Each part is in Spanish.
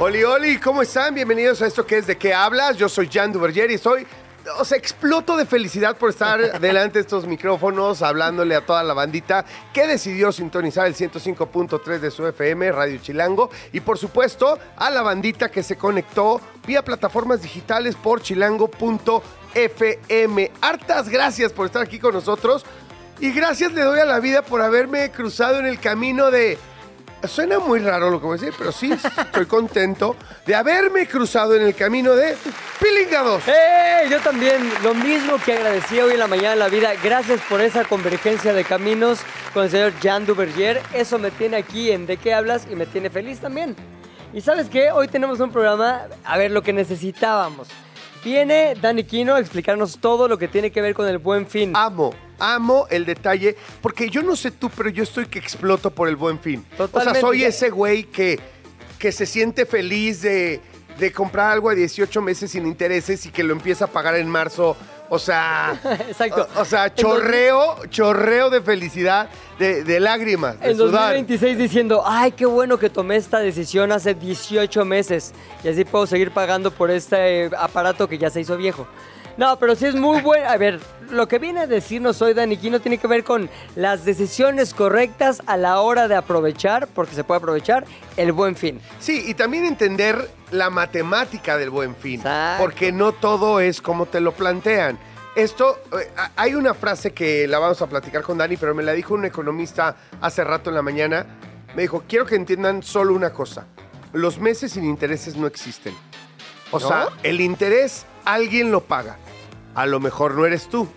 Oli, Oli, ¿cómo están? Bienvenidos a esto que es ¿De qué hablas? Yo soy Jan Duverger y soy... O sea, exploto de felicidad por estar delante de estos micrófonos hablándole a toda la bandita que decidió sintonizar el 105.3 de su FM, Radio Chilango, y por supuesto a la bandita que se conectó vía plataformas digitales por chilango.fm. Hartas gracias por estar aquí con nosotros y gracias le doy a la vida por haberme cruzado en el camino de... Suena muy raro lo que voy a decir, pero sí estoy contento de haberme cruzado en el camino de Pilingados. ¡Hey! Yo también, lo mismo que agradecí hoy en la mañana en la vida. Gracias por esa convergencia de caminos con el señor Jan Duvergier. Eso me tiene aquí en De qué hablas y me tiene feliz también. Y sabes qué, hoy tenemos un programa, a ver, lo que necesitábamos. Viene Dani Quino a explicarnos todo lo que tiene que ver con el buen fin. Amo, amo el detalle, porque yo no sé tú, pero yo estoy que exploto por el buen fin. O Totalmente, sea, soy ese güey que, que se siente feliz de, de comprar algo a 18 meses sin intereses y que lo empieza a pagar en marzo. O sea, Exacto. o, o sea, chorreo, chorreo de felicidad, de, de lágrimas, de En sudar. 2026 diciendo, ay, qué bueno que tomé esta decisión hace 18 meses y así puedo seguir pagando por este eh, aparato que ya se hizo viejo. No, pero sí es muy bueno. A ver, lo que viene a decirnos hoy Dani Quino tiene que ver con las decisiones correctas a la hora de aprovechar, porque se puede aprovechar, el buen fin. Sí, y también entender la matemática del buen fin, Exacto. porque no todo es como te lo plantean. Esto, eh, hay una frase que la vamos a platicar con Dani, pero me la dijo un economista hace rato en la mañana. Me dijo, quiero que entiendan solo una cosa. Los meses sin intereses no existen. O ¿No? sea, el interés alguien lo paga. A lo mejor no eres tú.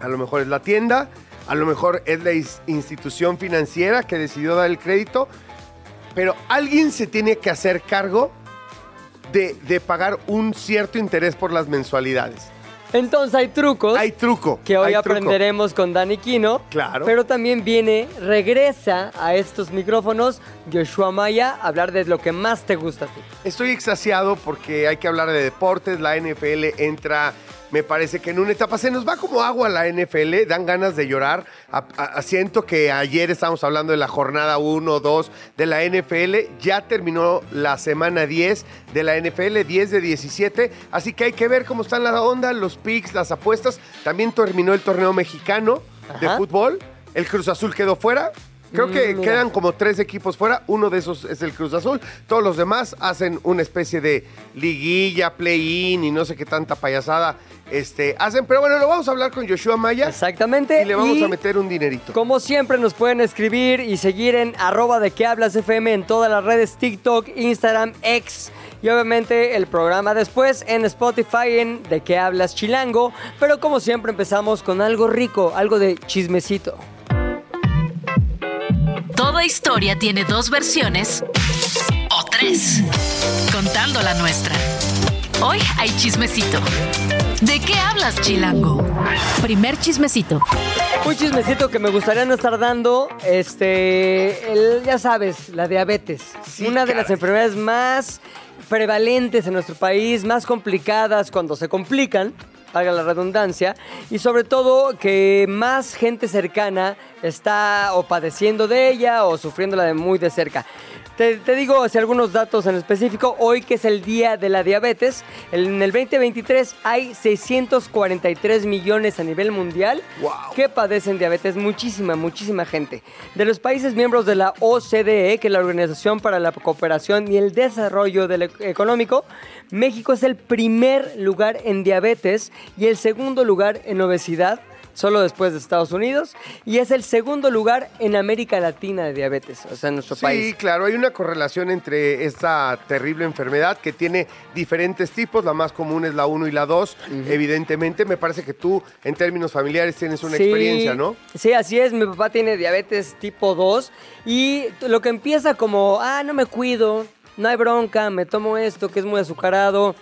A lo mejor es la tienda. A lo mejor es la institución financiera que decidió dar el crédito. Pero alguien se tiene que hacer cargo de, de pagar un cierto interés por las mensualidades. Entonces hay trucos. Hay truco. que hoy truco. aprenderemos con Dani Quino. Claro. Pero también viene, regresa a estos micrófonos Joshua Maya a hablar de lo que más te gusta a ti. Estoy extasiado porque hay que hablar de deportes. La NFL entra, me parece que en una etapa se nos va como agua la NFL. Dan ganas de llorar. A- a- siento que ayer estábamos hablando de la jornada 1 2 de la NFL. Ya terminó la semana 10 de la NFL, 10 de 17. Así que hay que ver cómo están la onda, los picks, las apuestas. También terminó el torneo mexicano de fútbol. El Cruz Azul quedó fuera. Creo que quedan como tres equipos fuera, uno de esos es el Cruz Azul, todos los demás hacen una especie de liguilla, play-in y no sé qué tanta payasada este, hacen, pero bueno, lo vamos a hablar con Joshua Maya Exactamente. y le vamos y- a meter un dinerito. Como siempre nos pueden escribir y seguir en arroba de que hablas FM en todas las redes TikTok, Instagram, X y obviamente el programa después en Spotify en de que hablas chilango. Pero como siempre empezamos con algo rico, algo de chismecito. Toda historia tiene dos versiones o tres, contando la nuestra. Hoy hay chismecito. ¿De qué hablas, Chilango? Primer chismecito. Un chismecito que me gustaría no estar dando, este, el- ya sabes, la diabetes. Sí, Una de las enfermedades más prevalentes en nuestro país, más complicadas cuando se complican, haga la redundancia, y sobre todo que más gente cercana está o padeciendo de ella o sufriéndola de muy de cerca. Te, te digo así, algunos datos en específico. Hoy que es el día de la diabetes, en el 2023 hay 643 millones a nivel mundial Wow. que padecen diabetes. Muchísima, muchísima gente. De los países miembros de la OCDE, que es la Organización para la Cooperación y el Desarrollo del Económico, México es el primer lugar en diabetes y el segundo lugar en obesidad. Solo después de Estados Unidos, y es el segundo lugar en América Latina de diabetes, o sea, en nuestro Sí, país. claro, hay una correlación entre esta terrible enfermedad que tiene diferentes tipos, la más común es la 1 y la 2, evidentemente, me parece que tú en términos familiares tienes una Sí, experiencia, ¿no? Sí, así es. Mi papá tiene diabetes tipo 2 y lo que empieza como, ah, no me cuido, no hay bronca, me tomo esto que es muy azucarado,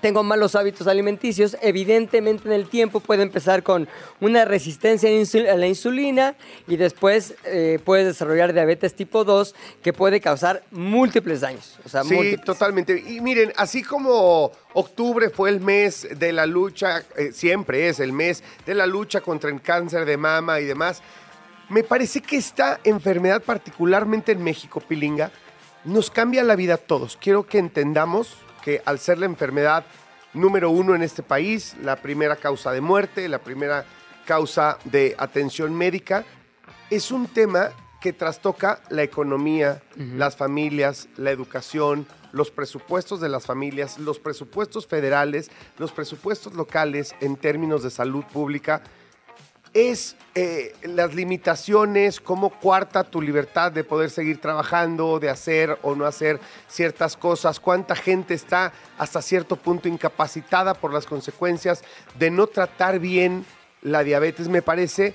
tengo malos hábitos alimenticios, evidentemente en el tiempo puede empezar con una resistencia a la insulina y después eh, puede desarrollar diabetes tipo 2 que puede causar múltiples daños. O sea, Sí, múltiples. totalmente. Y miren, así como octubre fue el mes de la lucha, eh, siempre es el mes de la lucha contra el cáncer de mama y demás, me parece que esta enfermedad, particularmente en México, Pilinga, nos cambia la vida a todos. Quiero que entendamos que al ser la enfermedad número uno en este país, la primera causa de muerte, la primera causa de atención médica, es un tema que trastoca la economía, las familias, la educación, los presupuestos de las familias, los presupuestos federales, los presupuestos locales en términos de salud pública. Es eh, las limitaciones, cómo cuarta tu libertad de poder seguir trabajando, de hacer o no hacer ciertas cosas, cuánta gente está hasta cierto punto incapacitada por las consecuencias de no tratar bien la diabetes. Me parece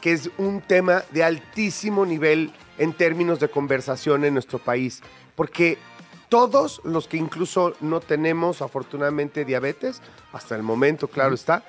que es un tema de altísimo nivel en términos de conversación en nuestro país, porque todos los que incluso no tenemos afortunadamente diabetes, hasta el momento, claro está,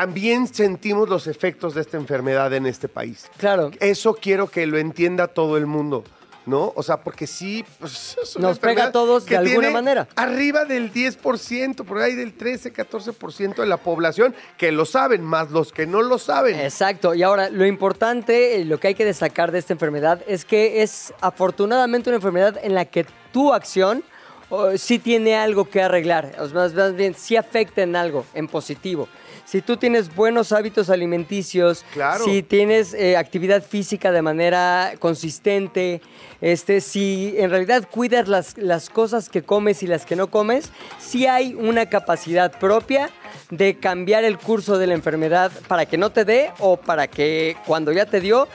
también sentimos los efectos de esta enfermedad en este país. Claro. Eso quiero que lo entienda todo el mundo, ¿no? O sea, porque sí, pues, es una Nos pega a todos de alguna manera. Arriba del 10%, por ahí del 13, 14% de la población que lo saben, más los que no lo saben. Exacto, y ahora lo importante, eh, lo que hay que destacar de esta enfermedad es que es afortunadamente una enfermedad en la que tu acción oh, sí tiene algo que arreglar, más, más bien sí afecta en algo, en positivo. Si tú tienes buenos hábitos alimenticios, Claro. si tienes eh, actividad física de manera consistente, este, si en realidad cuidas las, las cosas que comes y las que no comes, sí hay una capacidad propia de cambiar el curso de la enfermedad para que no te dé o para que cuando ya te dio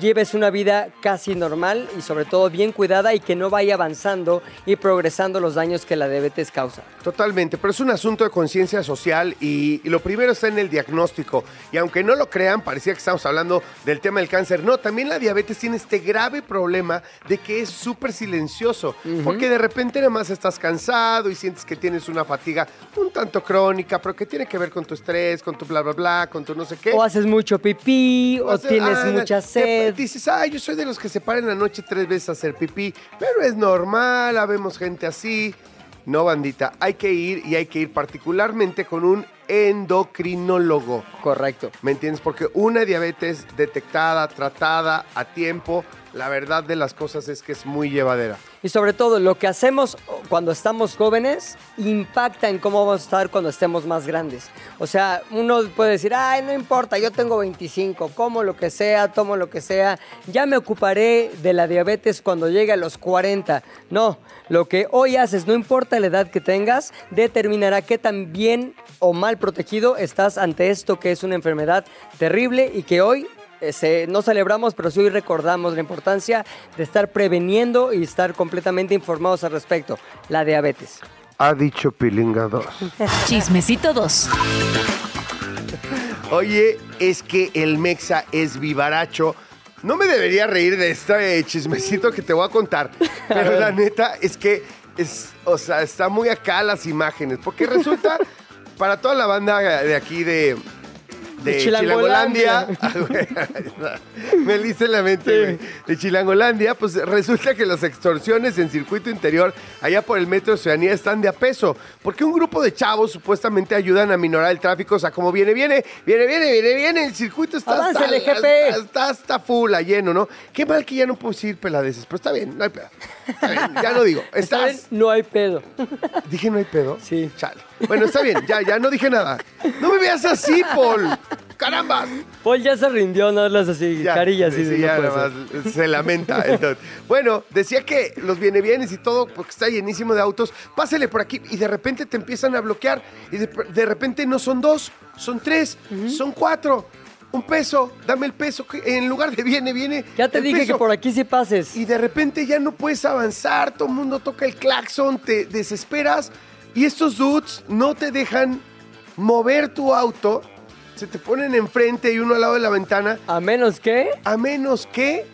lleves una vida casi normal y sobre todo bien cuidada y que no vaya avanzando y progresando los daños que la diabetes causa. Totalmente, pero es un asunto de conciencia social y, y lo primero está en el diagnóstico. Y aunque no lo crean, parecía que estamos hablando del tema del cáncer. No, también la diabetes tiene este grave problema de que es súper silencioso. Porque de repente nada más estás cansado y sientes que tienes una fatiga un tanto crónica, pero que tiene que ver con tu estrés, con tu bla, bla, bla, con tu no sé qué. O haces mucho pipí, o, haces- tienes ah, mucha te- Dices, ay, yo soy de los que se paran la noche tres veces a hacer pipí, pero es normal, habemos gente así. No, bandita, hay que ir y hay que ir particularmente con un endocrinólogo. Correcto. ¿Me entiendes? Porque una diabetes detectada, tratada a tiempo, la verdad de las cosas es que es muy llevadera. Y sobre todo, lo que hacemos cuando estamos jóvenes impacta en cómo vamos a estar cuando estemos más grandes. O sea, uno puede decir, ay, no importa, yo tengo 25, como lo que sea, tomo lo que sea, ya me ocuparé de la diabetes cuando llegue a los 40. No, lo que hoy haces, no importa la edad que tengas, determinará qué tan bien o mal protegido estás ante esto que es una enfermedad terrible y que hoy eh, se- no celebramos, pero sí hoy recordamos la importancia de estar preveniendo y estar completamente informados al respecto. La diabetes. Ha dicho Pilinga 2. Chismecito 2. Oye, es que el Mexa es vivaracho. No me debería reír de este chismecito que te voy a contar, pero la neta es que es, o sea, está muy acá las imágenes, porque resulta para toda la banda de aquí de de, De Chilangolandia, Chilangolandia. me le hice la mente, de Chilangolandia, pues resulta que las extorsiones en circuito interior allá por el metro de Oceanía están de a peso, porque un grupo de chavos supuestamente ayudan a minorar el tráfico, o sea, como viene, viene, viene, viene, viene, viene, el circuito está hasta, Aváncele, jefe. Está, está hasta full, a lleno, ¿no? Qué mal que ya no puedo ir peladeces, pero está bien, no hay pedo. Ya lo digo. Estás, No hay pedo. Dije no hay pedo. Sí. Chale. Bueno, está bien, ya, ya no dije nada. No me veas así, Paul. ¡Caramba! Paul ya se rindió, no las así, Ya, carillas. sí, así de, sí, no ya puede nada más se lamenta. entonces. Bueno, decía que los viene bienes y todo, porque está llenísimo de autos, pásele por aquí y de repente te empiezan a bloquear y de, de repente no son dos, son tres, son cuatro. Un peso, dame el peso. En lugar de viene, viene. Ya te dije peso. que por aquí sí pases. Y de repente ya no puedes avanzar, todo el mundo toca el claxon, te desesperas y estos dudes no te dejan mover tu auto, se te ponen enfrente y uno al lado de la ventana, A menos que... a menos que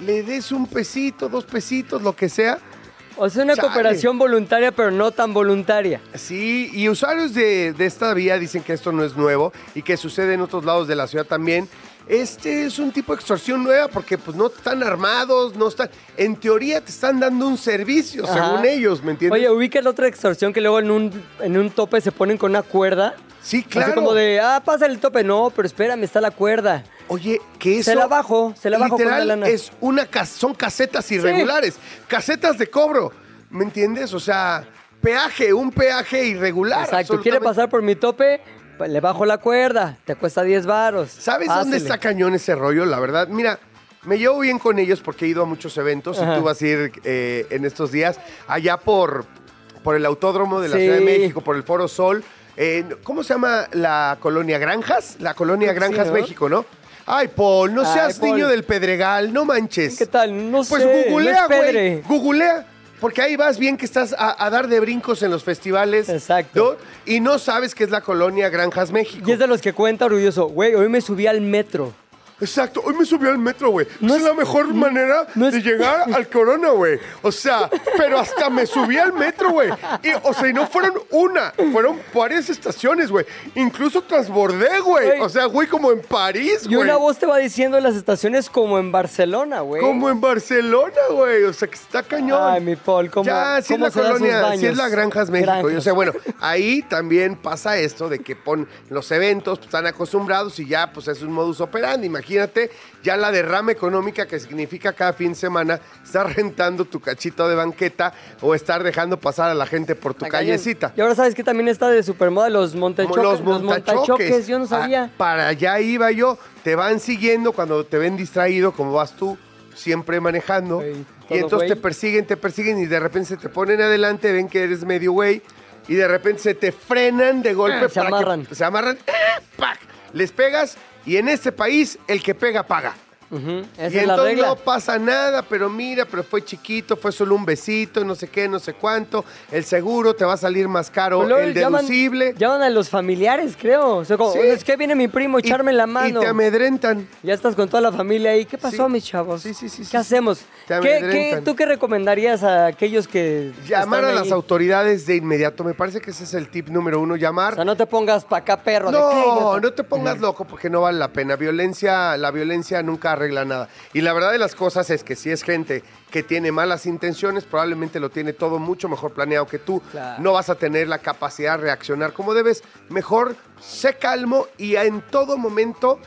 le des un pesito, dos pesitos, lo que sea, O sea, una Chale. cooperación voluntaria, pero no tan voluntaria. Sí, y usuarios de, de esta vía dicen que esto no es nuevo y que sucede en otros lados de la ciudad también. Este es un tipo de extorsión nueva porque pues no están armados, no están... En teoría te están dando un servicio, Ajá. según ellos, ¿me entiendes? Oye, ubica la otra extorsión que luego en un, en un tope se ponen con una cuerda. sí, claro. Así como de, ah, pasa el tope. No, pero espérame, está la cuerda. Oye, que eso... Se la bajo, se la bajo con la lana. es una son casetas irregulares, casetas de cobro, ¿me entiendes? O sea, peaje, un peaje irregular. Exacto, quiere pasar por mi tope, pues le bajo la cuerda, te cuesta 10 varos. ¿Sabes dónde está cañón ese rollo? La verdad, mira, me llevo bien con ellos porque he ido a muchos eventos Ajá. y tú vas a ir eh, en estos días allá por, por el autódromo de la Sí. Ciudad de México, por el Foro Sol. Eh, ¿Cómo se llama la colonia Granjas? La colonia sí, Granjas ¿no? México, ¿no? Ay, Paul, no Ay, seas Paul. niño del Pedregal, no manches. ¿Qué tal? No Pues sé. googlea, no es güey. Googlea. Porque ahí vas bien que estás a, a dar de brincos en los festivales. Exacto. ¿no? Y no sabes que es la colonia Granjas México. Y es de los que cuenta orgulloso, güey, hoy me subí al metro. Exacto, hoy me subí al metro, güey. No es, es- la mejor manera no es- de llegar al Corona, güey. O sea, pero hasta me subí al metro, güey. Y, o sea, y no fueron una, fueron varias estaciones, güey. Incluso transbordé, güey. O sea, güey, como en París, Y güey. una voz te va diciendo en las estaciones como en Barcelona, güey. Como en Barcelona, güey. O sea, que está cañón. Ay, mi Paul, ¿cómo- Ya, sí es la colonia, sí es la Granjas México. Y, o sea, bueno, ahí también pasa esto de que pon los eventos, pues, están acostumbrados y ya, pues es un modus operandi. Imagínate ya la derrama económica que significa cada fin de semana estar rentando tu cachito de banqueta o estar dejando pasar a la gente por tu callecita. Y ahora sabes que también está de supermoda los montachoques. Los montachoques. Yo no sabía. Ah, para allá iba yo. Te van siguiendo cuando te ven distraído, como vas tú, siempre manejando. Y entonces te persiguen, te persiguen y de repente se te ponen adelante, ven que eres medio güey y de repente se te frenan de golpe. Ah, se para que- amarran. se amarran. ¡ah! ¡pac! Les pegas y en este país el que pega paga. Ujú, Esa y es la entonces regla. no pasa nada, pero mira, pero fue chiquito, fue solo un besito, no sé qué, no sé cuánto. El seguro te va a salir más caro, luego el deducible. Llaman, a los familiares, creo. O sea, como, Sí. es que viene mi primo a Y- echarme la Y mano. te amedrentan. Ya estás con toda la familia ahí. ¿Qué pasó, Sí. mis chavos? Sí, sí, sí, ¿Qué sí, hacemos? Te ¿Qué, ¿Tú qué recomendarías a aquellos que. Llamar a las ahí? autoridades de inmediato. Me parece que ese es el tip número uno, O llamar. sea, no te pongas pa' acá, perro. No, no te pongas loco porque no vale la pena. Violencia, la violencia nunca arregla nada. Y la verdad de las cosas es que si es gente que tiene malas intenciones, probablemente lo tiene todo mucho mejor planeado que tú. Claro. No vas a tener la capacidad de reaccionar como debes. Mejor sé calmo y en todo momento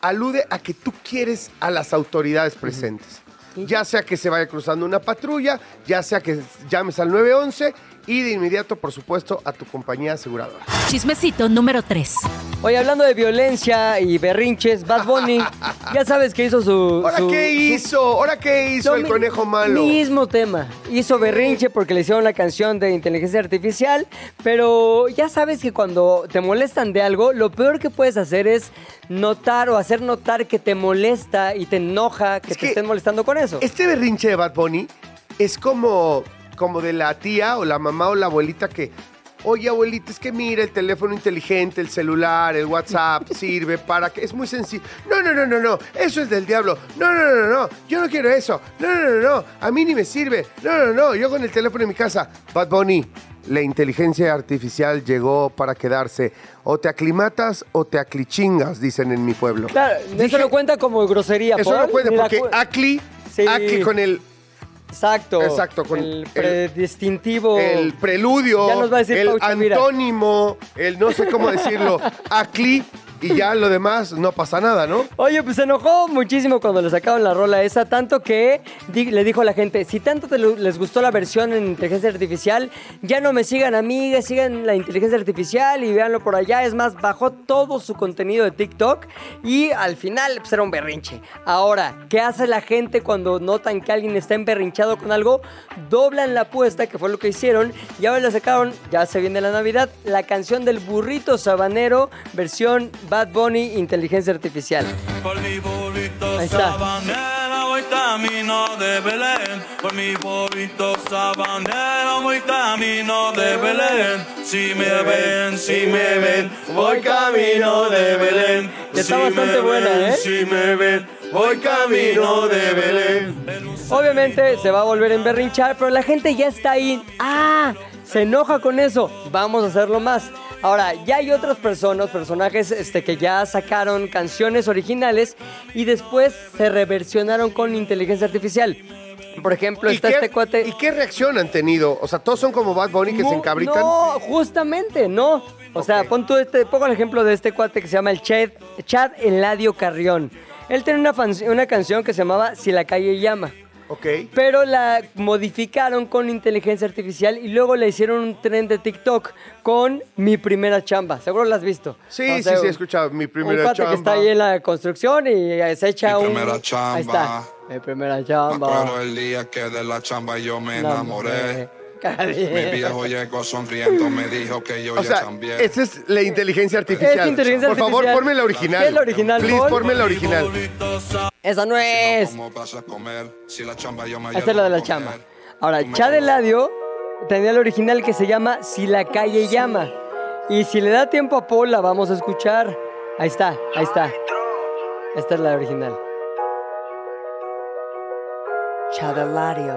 alude a que tú quieres a las autoridades presentes. Ya sea que se vaya cruzando una patrulla, ya sea que llames al 911 y de inmediato, por supuesto, a tu compañía aseguradora. Chismecito número 3. Oye, hablando de violencia y berrinches, Bad Bunny, ya sabes que hizo su. ¿Ahora su- qué hizo? ¿Ahora qué hizo el mi- conejo malo? Mismo tema. Hizo berrinche porque le hicieron la canción de inteligencia artificial, pero ya sabes que cuando te molestan de algo, lo peor que puedes hacer es notar o hacer notar que te molesta y te enoja que Es te que estén molestando con eso. Este berrinche de Bad Bunny es como, como de la tía o la mamá o la abuelita que, oye abuelita, es que mira el teléfono inteligente, el celular, el WhatsApp, sirve para que... Es muy sencillo. No, no, no, no, no, eso es del diablo. No, no, no, no, no, yo no quiero eso. No, no, no, no, a mí ni me sirve. No, no, no, yo con el teléfono en mi casa. Bad Bunny, la inteligencia artificial llegó para quedarse. O te aclimatas o te aclichingas, dicen en mi pueblo. Claro, Dije- eso lo cuenta como grosería. Eso no cuenta porque acli, Sí. acli con el Exacto. Exacto, con el predistintivo. el preludio, Ya nos va a decir el mira. antónimo, el no sé cómo decirlo, acli, y ya lo demás no pasa nada, ¿no? Oye, pues se enojó muchísimo cuando le sacaron la rola esa, tanto que le dijo a la gente, si tanto les gustó la versión en inteligencia artificial, ya no me sigan a mí, sigan la inteligencia artificial y véanlo por allá. Es más, bajó todo su contenido de TikTok y al final pues, era un berrinche. Ahora, ¿qué hace la gente cuando notan que alguien está emberrinchado con algo? Doblan la apuesta, que fue lo que hicieron, y ahora le sacaron, ya se viene la Navidad, la canción del burrito sabanero, versión Bad Bunny, inteligencia artificial. Por mi burrito Ahí está. sabanero voy camino de Belén. Por mi burrito sabanero voy camino de Belén. Si me ven, si me ven, voy camino de Belén. Que está Si bastante me buena, ven, ¿eh? Si me ven, voy camino de Belén. Obviamente se va a volver a emberrinchar, pero la gente ya está ahí. ¡Ah! Se enoja con eso. Vamos a hacerlo más. Ahora, ya hay otras personas, personajes este, que ya sacaron canciones originales y después se reversionaron con inteligencia artificial. Por ejemplo, ¿Y está qué, este cuate. ¿Y qué reacción han tenido? O sea, todos son como Bad Bunny que no, se encabritan. No, justamente, no. O sea, pon tú este, pongo el ejemplo de este cuate que se llama el Chad, Chad Eladio Carrión. Él tiene una, fan- una canción que se llamaba Si la calle llama. Ok. Pero la modificaron con inteligencia artificial y luego le hicieron un tren de TikTok con mi primera chamba. Seguro la has visto. Sí, O sí, sea, sí, he escuchado. Mi primera un cuate chamba. que está ahí en la construcción y se echa Mi un... primera chamba. Ahí está. Mi primera Me chamba. acuerdo el día que de la chamba yo me enamoré. Mi viejo llegó sonriendo, me dijo que yo O ya sea, cambié. esa es la inteligencia artificial. Es inteligencia Por favor, ponme la original. ¿Qué es la original, Please, Paul? ponme la original. Esa no es. ¿Cómo vas a comer? Si la chamba yo me Esta es la de la chamba. Ahora, Chad. Eladio tenía el original que se llama Si la calle llama. Y si le da tiempo a Paul, la vamos a escuchar. Ahí está, ahí está. Esta es la original. Chad Eladio.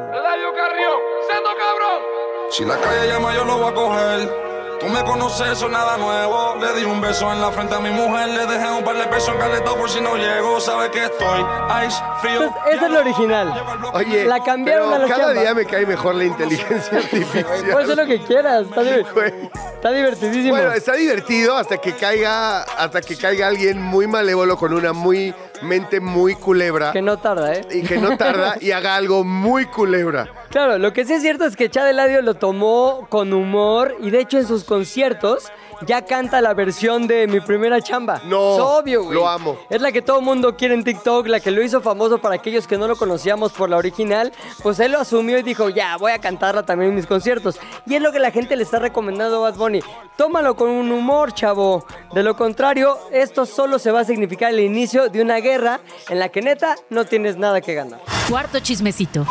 Si la calle llama, yo lo voy a coger. Tú me conoces, eso es nada nuevo. Le di un beso en la frente a mi mujer. Le dejé un par de pesos encaletados por si no llego. Sabe que estoy ice frío. Entonces, esa es la original. Oye, La cambiaron pero a la cada chamba. día me cae mejor la inteligencia artificial. Puedes hacer lo que quieras. Está, está divertidísimo. Bueno, está divertido hasta que caiga, hasta que caiga alguien muy malévolo con una muy mente muy culebra que no tarda, ¿eh? y que no tarda y haga algo muy culebra. Claro, lo que sí es cierto es que Chad Eladio lo tomó con humor y de hecho en sus conciertos ya canta la versión de Mi Primera Chamba. No, es obvio, güey. lo amo. Es la que todo mundo quiere en TikTok, la que lo hizo famoso para aquellos que no lo conocíamos por la original. Pues él lo asumió y dijo, ya, voy a cantarla también en mis conciertos. Y es lo que la gente le está recomendando a Bad Bunny. Tómalo con un humor, chavo. De lo contrario, esto solo se va a significar el inicio de una guerra en la que neta no tienes nada que ganar. Cuarto chismecito.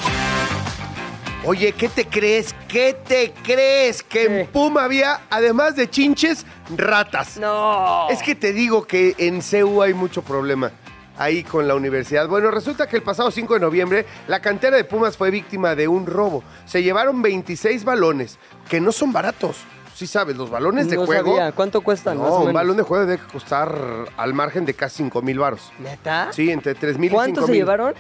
Oye, ¿qué te crees? ¿Qué te crees? Que en Puma había, además de chinches, ratas. No. Es que te digo que en CEU hay mucho problema ahí con la universidad. Bueno, resulta que el pasado 5 de noviembre la cantera de Pumas fue víctima de un robo. Se llevaron 26 balones, que no son baratos. Sí sabes, los balones de no juego... sabía. ¿Cuánto cuestan? más o No, un menos? balón de juego debe costar al margen de casi 5 mil varos. ¿Neta? Sí, entre 3 mil y 5 ¿Cuántos se llevaron?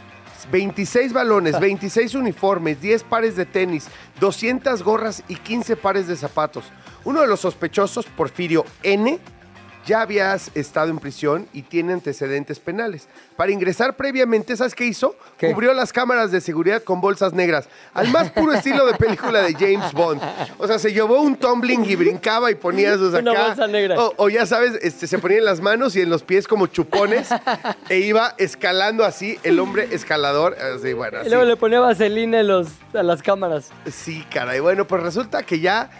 26 balones, 26 uniformes, 10 pares de tenis, 200 gorras y 15 pares de zapatos. Uno de los sospechosos, Porfirio N., ya había estado en prisión y tiene antecedentes penales. Para ingresar previamente, ¿sabes qué hizo? ¿Qué? Cubrió las cámaras de seguridad con bolsas negras, al más puro estilo de película de James Bond. O sea, se llevó un tumbling y brincaba y ponía sus acá. Una bolsa negra. O, o ya sabes, este, se ponía en las manos y en los pies como chupones e iba escalando así, el hombre escalador. Así, bueno, Y luego le ponía vaselina en los, a las cámaras. Sí, caray. Bueno, pues resulta que ya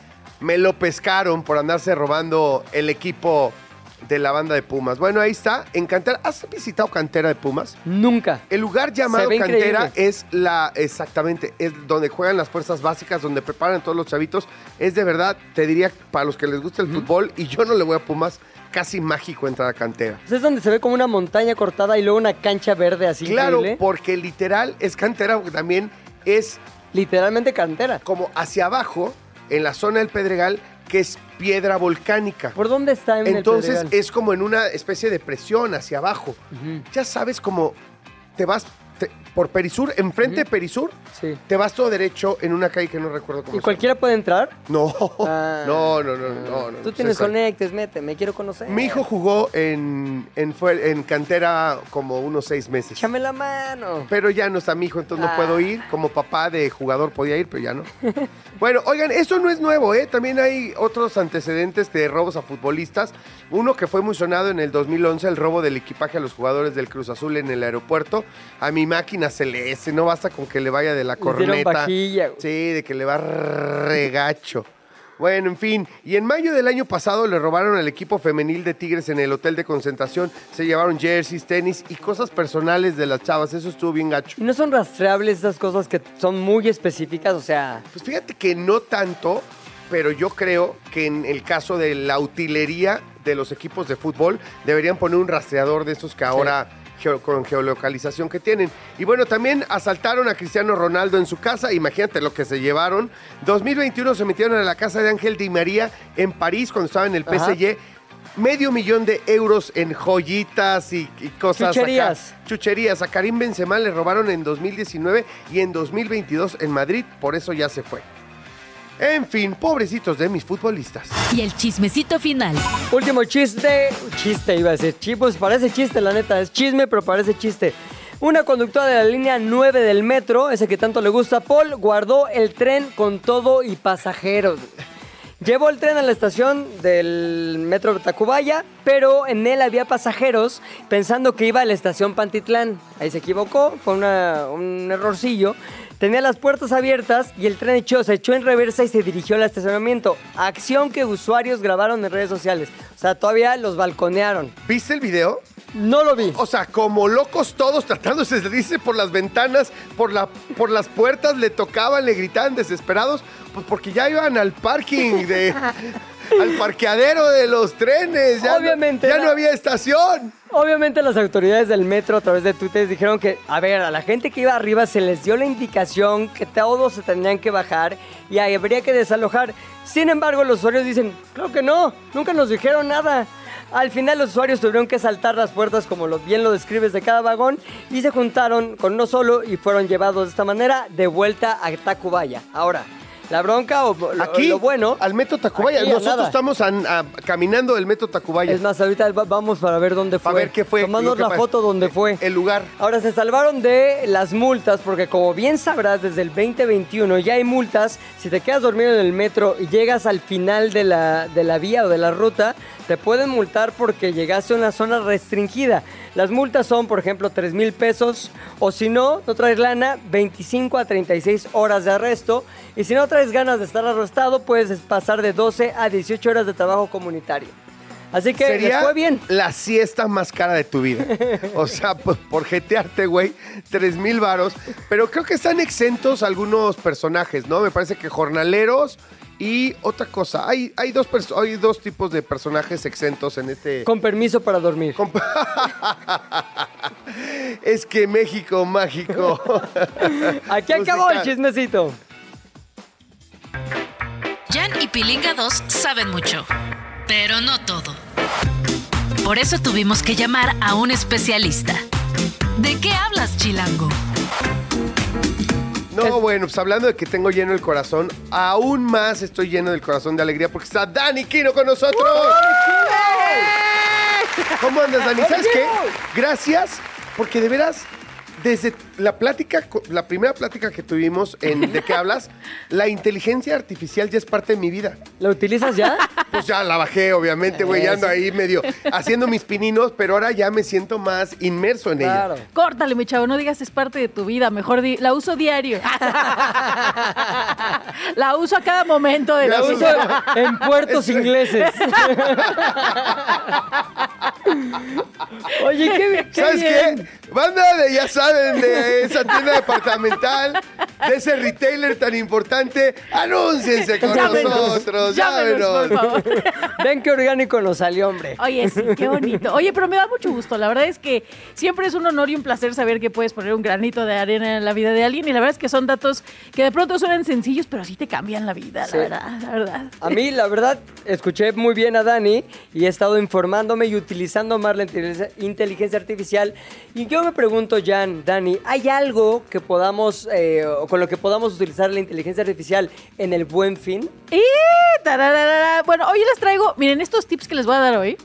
me lo pescaron por andarse robando el equipo de la banda de Pumas. Bueno, ahí está, en Cantera. ¿Has visitado Cantera de Pumas? Nunca. El lugar llamado Cantera increíble. es la, exactamente, es donde juegan las fuerzas básicas, donde preparan todos los chavitos. Es de verdad, te diría, para los que les gusta el fútbol, y yo no le voy a Pumas, casi mágico entrar a Cantera. Pues es donde se ve como una montaña cortada y luego una cancha verde así Claro, increíble. porque literal es Cantera, porque también es Literalmente cantera. como hacia abajo, en la zona del Pedregal, que es piedra volcánica. ¿Por dónde está en Entonces el es como en una especie de presión hacia abajo. Ya sabes cómo te vas por Perisur, enfrente de Perisur, Sí. te vas todo derecho en una calle que no recuerdo cómo ¿Y se cualquiera puede entrar? llama. No, Ah. no, no, no, no, no. Tú tienes César. conectes, mete, me quiero conocer. Mi hijo jugó en, en, fue- en cantera como unos seis meses. Échame la mano. Pero ya no está mi hijo, entonces no Ah. puedo ir. Como papá de jugador podía ir, pero ya no. bueno, oigan, esto no es nuevo, ¿eh? También hay otros antecedentes de robos a futbolistas. Uno que fue muy sonado en el 2011, el robo del equipaje a los jugadores del Cruz Azul en el aeropuerto. A mi máquina celeste, no basta con que le vaya de la corneta. vajilla, güey. Sí, de que le va regacho. Bueno, en fin, y en mayo del año pasado le robaron al equipo femenil de Tigres en el hotel de concentración. Se llevaron jerseys, tenis y cosas personales de las chavas. Eso estuvo bien gacho. ¿Y no son rastreables esas cosas que son muy específicas? O sea, Pues fíjate que no tanto, pero yo creo que en el caso de la utilería de los equipos de fútbol deberían poner un rastreador de esos que ahora con geolocalización que tienen. Y bueno, también asaltaron a Cristiano Ronaldo en su casa, imagínate lo que se llevaron. 2021 se metieron a la casa de Ángel Di María en París cuando estaba en el Ajá. PSG. Medio millón de euros en joyitas y, y cosas. acá. Chucherías. Chucherías. A Karim Benzema le robaron en 2019 y en 2022 en Madrid, por eso ya se fue. En fin, pobrecitos de mis futbolistas. Y el chismecito final. Último chiste. Chiste iba a decir. Chi- Pues parece chiste, la neta. Es chisme, pero parece chiste. Una conductora de la línea 9 del metro, ese que tanto le gusta a Paul, guardó el tren con todo y pasajeros. Llevó el tren a la estación del metro Tacubaya, pero en él había pasajeros pensando que iba a la estación Pantitlán. Ahí se equivocó, fue una- un errorcillo. Tenía las puertas abiertas y el tren echó, se echó en reversa y se dirigió al estacionamiento. Acción que usuarios grabaron en redes sociales. O sea, todavía los balconearon. ¿Viste el video? No lo vi. O sea, como locos todos tratándose de salirse por las ventanas, por, la, por las puertas, le tocaban, le gritaban desesperados, pues porque ya iban al parking de... al parqueadero de los trenes. Ya no- Obviamente ya era- no había estación. Obviamente las autoridades del metro a través de Twitter dijeron que, a ver, a la gente que iba arriba se les dio la indicación que todos se tendrían que bajar y habría que desalojar. Sin embargo, los usuarios dicen, claro que no, nunca nos dijeron nada. Al final los usuarios tuvieron que saltar las puertas como bien lo describes de cada vagón y se juntaron con uno solo y fueron llevados de esta manera de vuelta a Tacubaya. Ahora, la bronca o lo, Aquí, lo bueno... al Metro Tacubaya. aquí Nosotros nada. estamos a- caminando del Metro Tacubaya. Es más, ahorita va- vamos para ver dónde fue. a ver qué fue. Tomarnos lo que la foto donde fue. El lugar. Ahora se salvaron de las multas porque como bien sabrás desde el 2021 ya hay multas si te quedas dormido en el metro y llegas al final de la, de la vía o de la ruta te pueden multar porque llegaste a una zona restringida. Las multas son por ejemplo 3 mil pesos o si no, no traes lana 25 a 36 horas de arresto y si no traes ganas de estar arrestado puedes pasar de 12 a 18 horas de trabajo comunitario. Así que les Sería fue bien. la siesta más cara de tu vida. O sea, por, por jetearte, güey, tres mil varos. Pero creo que están exentos algunos personajes, ¿no? Me parece que jornaleros y otra cosa. Hay, hay, dos, hay dos tipos de personajes exentos en este... Con permiso para dormir. es que México mágico. Aquí acabó el chismecito. Jan y Pilinga 2 saben mucho, pero no todo. Por eso tuvimos que llamar a un especialista. ¿De qué hablas, Chilango? No, bueno, pues hablando de que tengo lleno el corazón, aún más estoy lleno del corazón de alegría porque está Dani Quino con nosotros. ¿Cómo andas, Dani? ¿Sabes qué? Gracias, porque de veras, desde la plática, la primera plática que tuvimos en ¿De qué hablas? La inteligencia artificial ya es parte de mi vida. ¿La utilizas ya? Pues ya la bajé, obviamente, güey, ya ando ahí medio haciendo mis pininos, pero ahora ya me siento más inmerso en ella. Claro. Córtale, mi chavo, no digas es parte de tu vida, mejor di, la uso diario. la uso a cada momento de La la La uso- vida. uso en puertos ingleses. Oye, qué, qué ¿Sabes bien. qué? Banda de, ya saben, de esa tienda departamental, de ese retailer tan importante, anúnciense con Llámenos, nosotros, llámenos, por llámenos. favor. Ven qué orgánico nos salió, hombre. Oye, sí, qué bonito. Oye, pero me da mucho gusto. La verdad es que siempre es un honor y un placer saber que puedes poner un granito de arena en la vida de alguien. Y la verdad es que son datos que de pronto suenan sencillos, pero sí te cambian la vida, Sí. la verdad, la verdad. A mí, la verdad, escuché muy bien a Dani y he estado informándome y utilizando más la inteligencia, artificial. Y yo me pregunto, Jan, Dani, ¿hay algo que podamos, eh, con lo que podamos utilizar la inteligencia artificial en el buen fin? Y tararara. Bueno, hoy les traigo, miren, estos tips que les voy a dar hoy.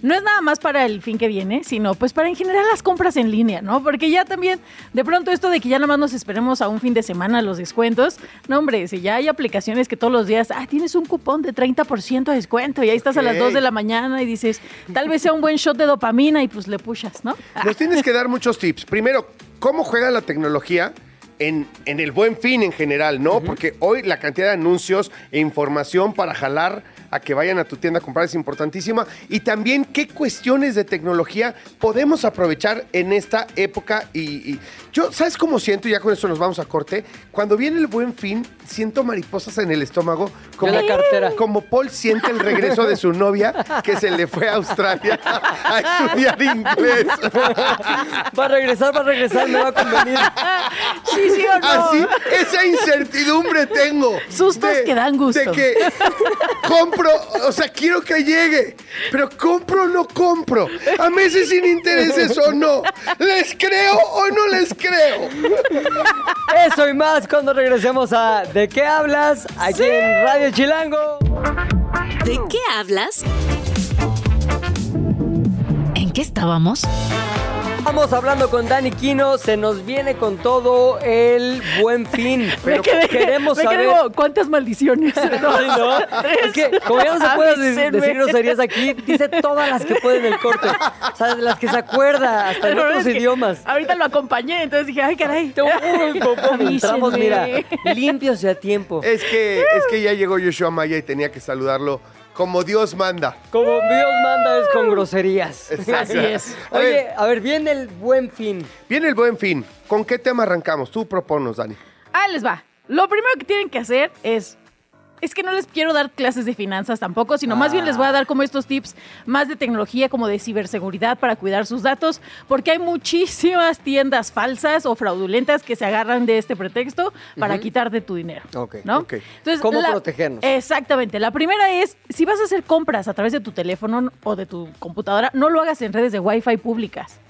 No es nada más para el fin que viene, sino pues para en general las compras en línea, ¿no? Porque ya también, de pronto esto de que ya nada más nos esperemos a un fin de semana los descuentos, no hombre, si ya hay aplicaciones que todos los días, ah, tienes un cupón de 30% de descuento y ahí estás a las Ok. 2 de la mañana y dices, tal vez sea un buen shot de dopamina y pues le pushas, ¿no? Nos tienes que dar muchos tips. Primero, ¿cómo juega la tecnología en, en el buen fin en general, ¿no? Porque hoy la cantidad de anuncios e información para jalar a que vayan a tu tienda a comprar es importantísima. Y también qué cuestiones de tecnología podemos aprovechar en esta época. Y, y yo, ¿sabes cómo siento? Ya con eso nos vamos a corte. Cuando viene el buen fin, siento mariposas en el estómago. Como, la cartera. como Paul siente el regreso de su novia que se le fue a Australia a estudiar inglés. Va a regresar, va a regresar, me va a convenir. Sí, sí o no. Así, esa incertidumbre tengo. Sustos que dan gusto. De que compro, o sea, quiero que llegue, pero compro o no compro. A meses sin intereses o no. ¿Les creo o no les creo? Eso y más cuando regresemos a ¿De qué hablas? Aquí en Radio Chilango. ¿De qué hablas? ¿En qué estábamos? Vamos hablando con Dani Quino, se nos viene con todo el buen fin. Pero me quedé, queremos me quedé saber. ¿cuántas maldiciones? Sí, ¿no? Es que, como ya no se puede decir groserías aquí, dice todas las que puede en el corte. O sea, de las que se acuerda, hasta en otros idiomas. Ahorita lo acompañé, entonces dije, ay, caray. Entramos, mira, limpios y a tiempo. Es que, es que ya llegó Yoshua Maya y tenía que saludarlo como Dios manda. Como Dios manda es con groserías. Así es. A Oye, ver, a ver, viene el buen fin. viene el buen fin. ¿Con qué tema arrancamos? Tú proponos, Dani. Ah, les va. Lo primero que tienen que hacer es. Es que no les quiero dar clases de finanzas tampoco, sino más bien les voy a dar como estos tips más de tecnología, como de ciberseguridad para cuidar sus datos, porque hay muchísimas tiendas falsas o fraudulentas que se agarran de este pretexto para quitarte tu dinero. Ok, ¿no? ok. ¿Cómo protegernos? Exactamente. La primera es, si vas a hacer compras a través de tu teléfono o de tu computadora, no lo hagas en redes de Wi-Fi públicas.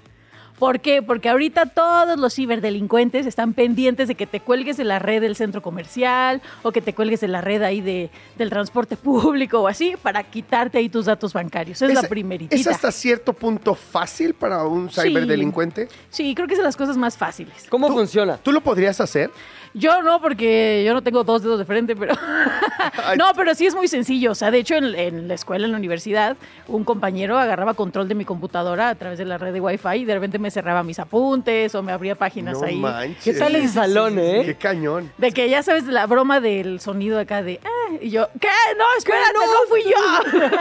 ¿Por qué? Porque ahorita todos los ciberdelincuentes están pendientes de que te cuelgues en la red del centro comercial o que te cuelgues en la red ahí de, del transporte público o así para quitarte ahí tus datos bancarios. Es, la primeritita. ¿Es hasta cierto punto fácil para un Sí. ciberdelincuente? Sí, creo que es de las cosas más fáciles. ¿Cómo funciona? ¿Tú lo podrías hacer? Yo no, porque yo no tengo dos dedos de frente, pero... no, pero sí es muy sencillo. O sea, de hecho, en, en la escuela, en la universidad, un compañero agarraba control de mi computadora a través de la red de Wi-Fi y de repente me cerraba mis apuntes o me abría páginas No ahí. manches. ¿Qué tal ese salón, eh? Qué cañón. De que ya sabes la broma del sonido acá de... "Ah", y yo, ¿qué? No, espérate, no, fui yo.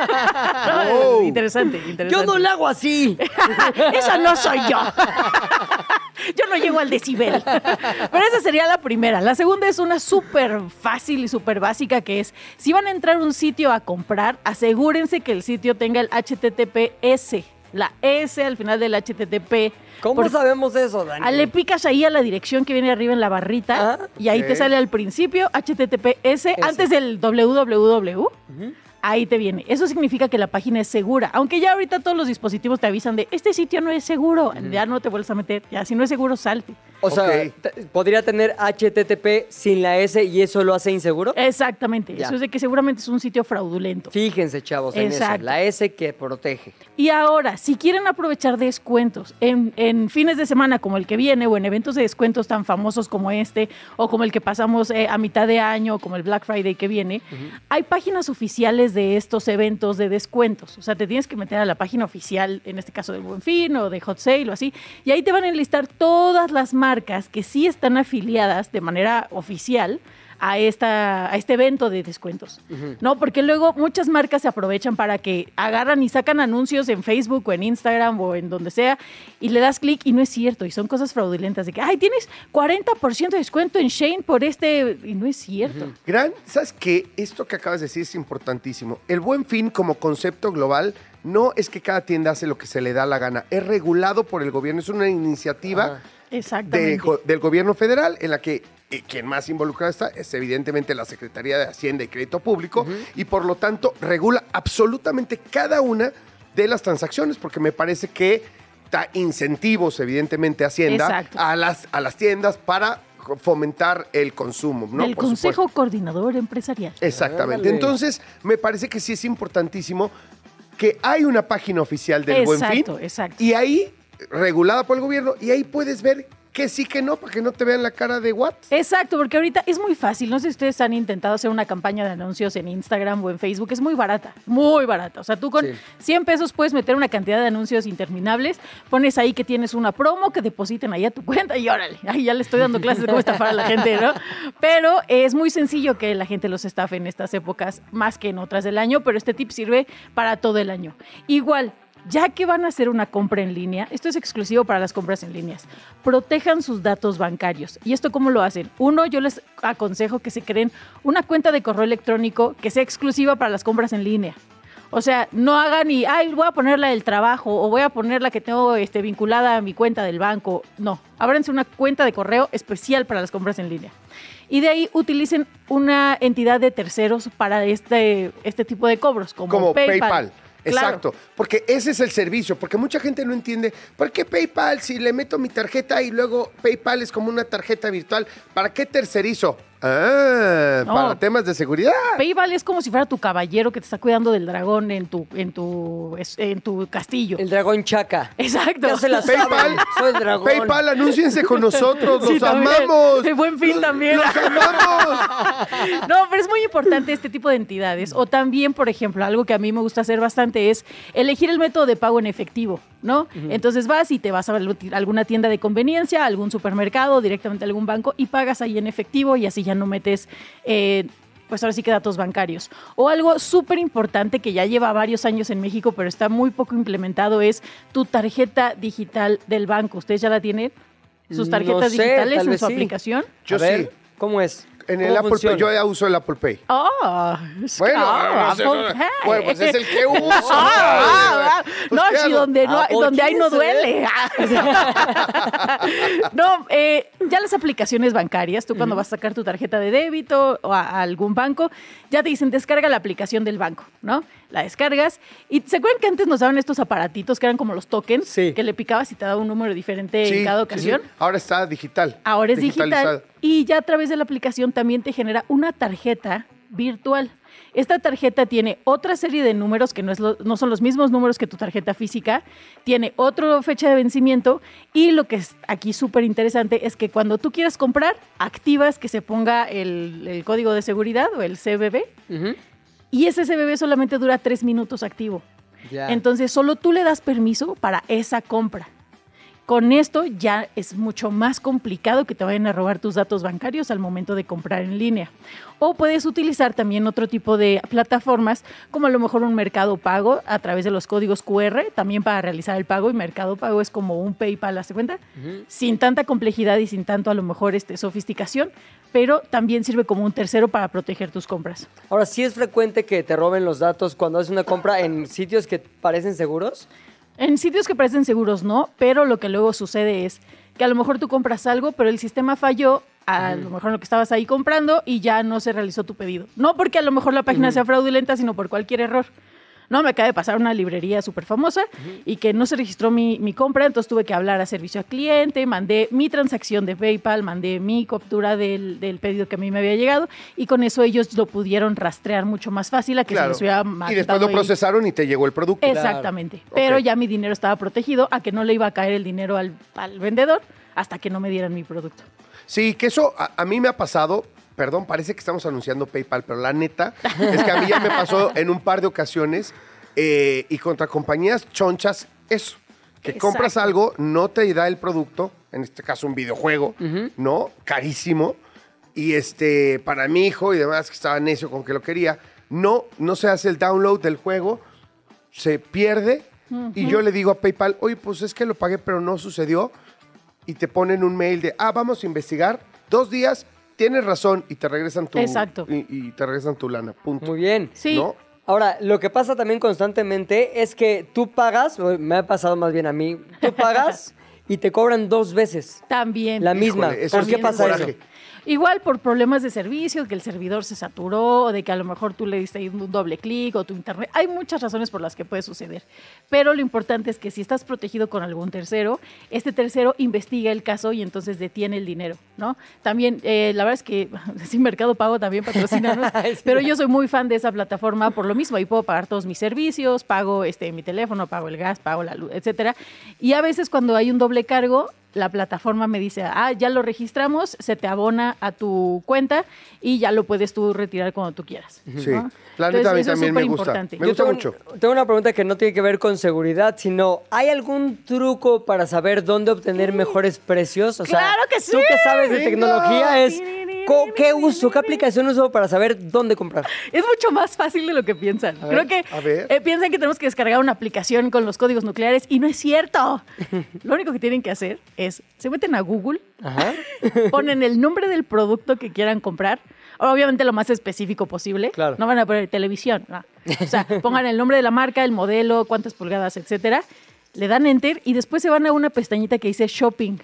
No. Interesante, interesante. Yo no le hago así. Esa no soy yo. Yo no llego al decibel. Pero esa sería la primera. La segunda es una súper fácil y súper básica que es, si van a entrar a un sitio a comprar, asegúrense que el sitio tenga el HTTPS. La S al final del HTTP. ¿Cómo Por- sabemos eso, Dani? Le picas ahí a la dirección que viene arriba en la barrita Ah, y ahí te sale al principio HTTPS antes del www. Ahí te viene. Eso significa que la página es segura. Aunque ya ahorita todos los dispositivos te avisan de este sitio no es seguro. Ya no te vuelves a meter. Ya si no es seguro, salte. O sea, podría tener HTTP sin la S y eso lo hace inseguro. Exactamente. Ya. Eso es de que seguramente es un sitio fraudulento. Fíjense, chavos, en eso. La S que protege. Y ahora, si quieren aprovechar descuentos en, en fines de semana como el que viene o en eventos de descuentos tan famosos como este o como el que pasamos eh, a mitad de año o como el Black Friday que viene, hay páginas oficiales de estos eventos de descuentos. O sea, te tienes que meter a la página oficial, en este caso del Buen Fin o de Hot Sale o así, y ahí te van a enlistar todas las marcas que sí están afiliadas de manera oficial a, esta, a este evento de descuentos. ¿No? Porque luego muchas marcas se aprovechan para que agarran y sacan anuncios en Facebook o en Instagram o en donde sea y le das clic y no es cierto. Y son cosas fraudulentas de que, ay, tienes 40% de descuento en Shane por este. Y no es cierto. Gran, ¿sabes qué? Esto que acabas de decir es importantísimo. El buen fin como concepto global no es que cada tienda hace lo que se le da la gana. Es regulado por el gobierno. Es una iniciativa Ajá. De del gobierno federal en la que eh, quien más involucrado está es evidentemente la Secretaría de Hacienda y Crédito Público y por lo tanto regula absolutamente cada una de las transacciones porque me parece que da incentivos evidentemente Hacienda Exacto. a las, a las tiendas para fomentar el consumo. ¿no? el Por Consejo supuesto. Coordinador Empresarial. Exactamente. Entonces, me parece que sí es importantísimo que hay una página oficial del Buen Fin Exacto, exacto. y ahí, regulada por el gobierno, y ahí puedes ver que sí, que no, para que no te vean la cara de what. Exacto, porque ahorita es muy fácil. No sé si ustedes han intentado hacer una campaña de anuncios en Instagram o en Facebook. Es muy barata, muy barata. O sea, tú con Sí. 100 pesos puedes meter una cantidad de anuncios interminables. Pones ahí que tienes una promo, que depositen ahí a tu cuenta y órale. Ahí ya le estoy dando clases de cómo estafar a la gente, ¿no? Pero es muy sencillo que la gente los estafe en estas épocas más que en otras del año, pero este tip sirve para todo el año. Igual, ya que van a hacer una compra en línea, esto es exclusivo para las compras en líneas, protejan sus datos bancarios. ¿Y esto cómo lo hacen? Uno, yo les aconsejo que se creen una cuenta de correo electrónico que sea exclusiva para las compras en línea. O sea, no hagan y, ay, voy a poner la del trabajo o voy a poner la que tengo este, vinculada a mi cuenta del banco. No, ábranse una cuenta de correo especial para las compras en línea. Y de ahí utilicen una entidad de terceros para este, este tipo de cobros, como, Como PayPal. PayPal. Exacto, porque ese es el servicio, porque mucha gente no entiende, ¿por qué PayPal si le meto mi tarjeta y luego PayPal es como una tarjeta virtual? ¿Para qué tercerizo? Ah, No. para temas de seguridad. PayPal es como si fuera tu caballero que te está cuidando del dragón en tu, en tu, es- en tu castillo. El dragón chaca. Exacto. Ya se la PayPal, saben. Soy el dragón. PayPal, anúnciense con nosotros, Sí, los también. amamos. De buen fin Los- también. Los amamos. No, pero es muy importante este tipo de entidades. O también, por ejemplo, algo que a mí me gusta hacer bastante es elegir el método de pago en efectivo, ¿no? Entonces vas y te vas a alguna tienda de conveniencia, algún supermercado, directamente a algún banco y pagas ahí en efectivo y así ya no metes, eh, pues ahora sí que datos bancarios. O algo súper importante que ya lleva varios años en México, pero está muy poco implementado, es tu tarjeta digital del banco. ¿Ustedes ya la tienen? ¿Sus No tarjetas sé, digitales tal en su sí. aplicación? Yo A ver, sí. ¿Cómo es? En ¿Cómo el Apple funciona? Pay, yo ya uso el Apple Pay. Oh, Bueno, ah, no sé, Apple no, Pay. bueno, pues es el que uso. Ah, ah, ah. Pues, no, ¿qué si donde, no, Ah, ¿por donde hay no duele. no, eh, ya las aplicaciones bancarias, tú cuando vas a sacar tu tarjeta de débito o a, a algún banco, ya te dicen descarga la aplicación del banco, ¿no? La descargas. ¿Y se acuerdan que antes nos daban estos aparatitos que eran como los tokens? Sí. Que le picabas y te daba un número diferente Sí, en cada ocasión. sí. Ahora está digital. Ahora es digital y ya a través de la aplicación también te genera una tarjeta virtual. Esta tarjeta tiene otra serie de números que no, es lo- no son los mismos números que tu tarjeta física, tiene otra fecha de vencimiento y lo que es aquí súper interesante es que cuando tú quieras comprar, activas que se ponga el, el código de seguridad o el CBB Ujú. Y ese CBB solamente dura tres minutos activo. Ya. Entonces, solo tú le das permiso para esa compra. Con esto ya es mucho más complicado que te vayan a robar tus datos bancarios al momento de comprar en línea. O puedes utilizar también otro tipo de plataformas, como a lo mejor un mercado pago a través de los códigos QR, también para realizar el pago. Y mercado pago es como un PayPal, ¿hace cuenta? Sin tanta complejidad y sin tanto a lo mejor este, sofisticación, pero también sirve como un tercero para proteger tus compras. Ahora, ¿sí es frecuente que te roben los datos cuando haces una compra en sitios que parecen seguros? En sitios que parecen seguros no, pero lo que luego sucede es que a lo mejor tú compras algo, pero el sistema falló, a lo mejor lo que estabas ahí comprando y ya no se realizó tu pedido. No porque a lo mejor la página sea fraudulenta, sino por cualquier error. No, me acaba de pasar una librería súper famosa y que no se registró mi, mi compra, entonces tuve que hablar a servicio al cliente, mandé mi transacción de PayPal, mandé mi captura del, del pedido que a mí me había llegado y con eso ellos lo pudieron rastrear mucho más fácil a que Claro. se les hubiera Y después lo ahí. procesaron y te llegó el producto. Exactamente. Pero ya mi dinero estaba protegido a que no le iba a caer el dinero al, al vendedor hasta que no me dieran mi producto. Sí, que eso a, a mí me ha pasado. Perdón, parece que estamos anunciando PayPal, pero la neta es que a mí ya me pasó en un par de ocasiones eh, y contra compañías chonchas eso. Que Exacto. compras algo, no te da el producto, en este caso un videojuego, ¿no? Carísimo. Y este, para mi hijo y demás, que estaba necio con que lo quería, no, no se hace el download del juego, se pierde. Y yo le digo a PayPal, oye, pues es que lo pagué, pero no sucedió y te ponen un mail de, ah, vamos a investigar, dos días, tienes razón, y te regresan tu, Exacto. Y, y te regresan tu lana, punto. Muy bien. Sí. ¿No? Ahora, lo que pasa también constantemente es que tú pagas, me ha pasado más bien a mí, tú pagas y te cobran dos veces También. la misma. Híjole, eso ¿Por qué es pasa coraje. eso? Igual por problemas de servicio, que el servidor se saturó, o de que a lo mejor tú le diste ahí un doble clic o tu internet. Hay muchas razones por las que puede suceder. Pero lo importante es que si estás protegido con algún tercero, este tercero investiga el caso y entonces detiene el dinero, ¿no? También, eh, la verdad es que sin Mercado Pago también patrocina, Sí. pero yo soy muy fan de esa plataforma por lo mismo. Ahí puedo pagar todos mis servicios, pago este, mi teléfono, pago el gas, pago la luz, etcétera. Y a veces cuando hay un doble cargo, la plataforma me dice, ah, ya lo registramos, se te abona a tu cuenta y ya lo puedes tú retirar cuando tú quieras. Sí. ¿no? La neta a mí también me gusta. superimportante. Me Yo gusta tengo, mucho. tengo una pregunta que no tiene que ver con seguridad, sino ¿hay algún truco para saber dónde obtener mejores precios? O sea, ¡Claro que sí! Tú que sabes de tecnología es ¿qué uso, qué aplicación uso para saber dónde comprar? Es mucho más fácil de lo que piensan. A ver, Creo que a ver. eh, piensan que tenemos que descargar una aplicación con los códigos nucleares y no es cierto. Lo único que tienen que hacer es, se meten a Google, Ajá. ponen el nombre del producto que quieran comprar, obviamente lo más específico posible. Claro. No van a poner televisión. no. O sea, pongan el nombre de la marca, el modelo, cuántas pulgadas, etcétera. Le dan enter y después se van a una pestañita que dice shopping.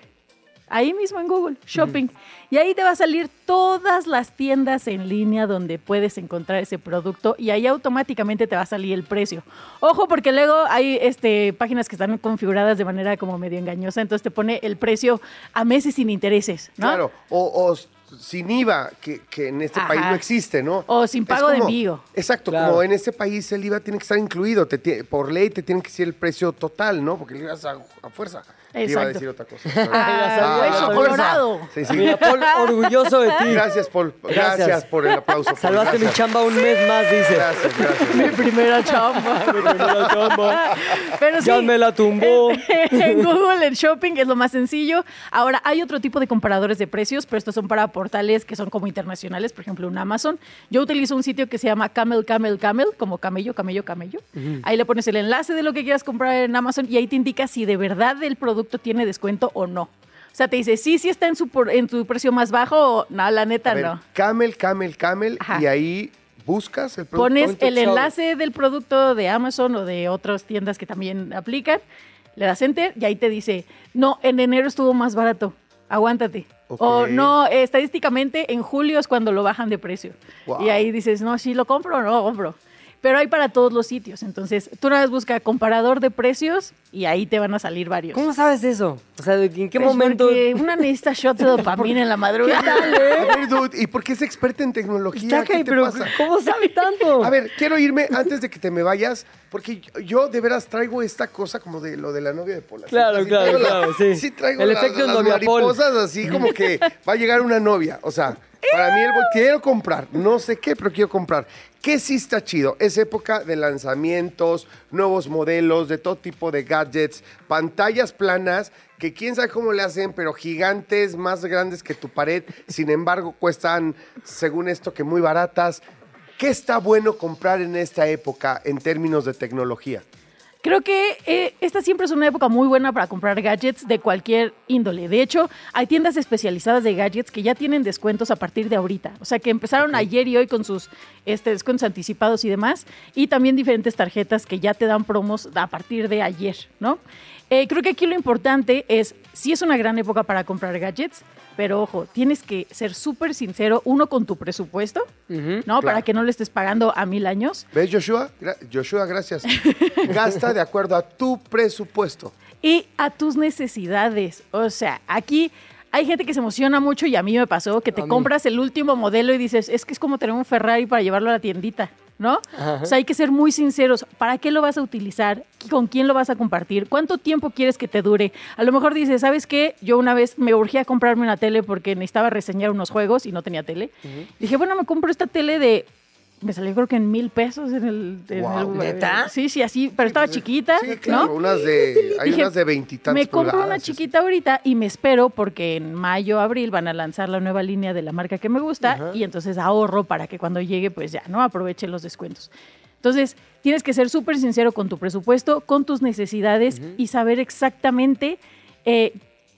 Ahí mismo en Google, shopping. Y ahí te va a salir todas las tiendas en línea donde puedes encontrar ese producto y ahí automáticamente te va a salir el precio. Ojo, porque luego hay este, páginas que están configuradas de manera como medio engañosa, entonces te pone el precio a meses sin intereses, ¿no? Claro, o, sin IVA, que, que en este Ajá. país no existe, ¿no? O sin pago de envío. Exacto, Claro. como en este país el IVA tiene que estar incluido, te por ley te tiene que decir el precio total, ¿no? Porque el IVA es a, a fuerza. Iba a Exacto. decir otra cosa. Ah, hueso a fuerza. colorado. Sí, sí. Mira, Paul, orgulloso de ti. Gracias, Paul. Gracias. Gracias. por el aplauso. Paul. Salvaste mi chamba un mes más, dice. Gracias, gracias. Mi primera chamba. Pero sí, Ya me la tumbó. en Google el shopping es lo más sencillo. Ahora, hay otro tipo de comparadores de precios, pero estos son para portales que son como internacionales, por ejemplo, un Amazon. Yo utilizo un sitio que se llama Camel, Camel, Camel, como camello, camello, camello. Ahí le pones el enlace de lo que quieras comprar en Amazon y ahí te indica si de verdad el producto tiene descuento o no. O sea, te dice, sí, sí está en su, por- en tu precio más bajo o no, la neta A ver, no. Camel, Camel, Camel, Ajá. y ahí buscas el producto. Pones el enlace del producto de Amazon o de otras tiendas que también aplican, le das enter y ahí te dice, no, en enero estuvo más barato, aguántate. O no, estadísticamente en julio es cuando lo bajan de precio. Wow. Y ahí dices, no, sí lo compro o no lo compro. Pero hay para todos los sitios. Entonces, tú una vez busca comparador de precios y ahí te van a salir varios. ¿Cómo sabes eso? O sea, ¿de- ¿en qué Pues momento? porque una necesita shots de dopamina en la madrugada. A ver, dude, ¿y por qué es experta en tecnología? Chaca, ¿Qué te pero pasa? ¿cómo sabe tanto? A ver, quiero irme antes de que te me vayas, porque yo- de veras traigo esta cosa como de lo de la novia de Pola. Claro, Así claro, traigo la- claro, sí. Sí traigo El la- efecto las novia Pol. mariposas así como que va a llegar una novia. O sea, para mí el bo- quiero comprar, no sé qué, pero quiero comprar. ¿Qué sí está chido? Es época de lanzamientos, nuevos modelos, de todo tipo de gadgets, pantallas planas que quién sabe cómo le hacen, pero gigantes, más grandes que tu pared. Sin embargo, cuestan, según esto, que muy baratas. ¿Qué está bueno comprar en esta época en términos de tecnología? Creo que eh, esta siempre es una época muy buena para comprar gadgets de cualquier índole. De hecho, hay tiendas especializadas de gadgets que ya tienen descuentos a partir de ahorita. O sea, que empezaron ayer y hoy con sus este, descuentos anticipados y demás. Y también diferentes tarjetas que ya te dan promos a partir de ayer, ¿no? Eh, creo que aquí lo importante es, sí es una gran época para comprar gadgets, pero ojo, tienes que ser súper sincero, uno con tu presupuesto, ¿no? Para que no le estés pagando a mil años. ¿Ves, Joshua? Gra- Joshua, gracias. Gasta de acuerdo a tu presupuesto. y a tus necesidades. O sea, aquí hay gente que se emociona mucho y a mí me pasó que te compras el último modelo y dices, es que es como tener un Ferrari para llevarlo a la tiendita, ¿no? O sea, hay que ser muy sinceros. ¿Para qué lo vas a utilizar? ¿Con quién lo vas a compartir? ¿Cuánto tiempo quieres que te dure? A lo mejor dices, ¿sabes qué? Yo una vez me urgía comprarme una tele porque necesitaba reseñar unos juegos y no tenía tele. Dije, bueno, me compro esta tele de... Me salió creo que en mil pesos en el... en Guau. el- ¿Neta? Sí, sí, así, pero estaba chiquita, Sí, claro, ¿no? unas de, hay Dije, unas de veintitantos Me compro una chiquita ahorita y me espero porque en mayo, abril van a lanzar la nueva línea de la marca que me gusta y entonces ahorro para que cuando llegue, pues ya, ¿no? Aproveche los descuentos. Entonces, tienes que ser súper sincero con tu presupuesto, con tus necesidades y saber exactamente eh,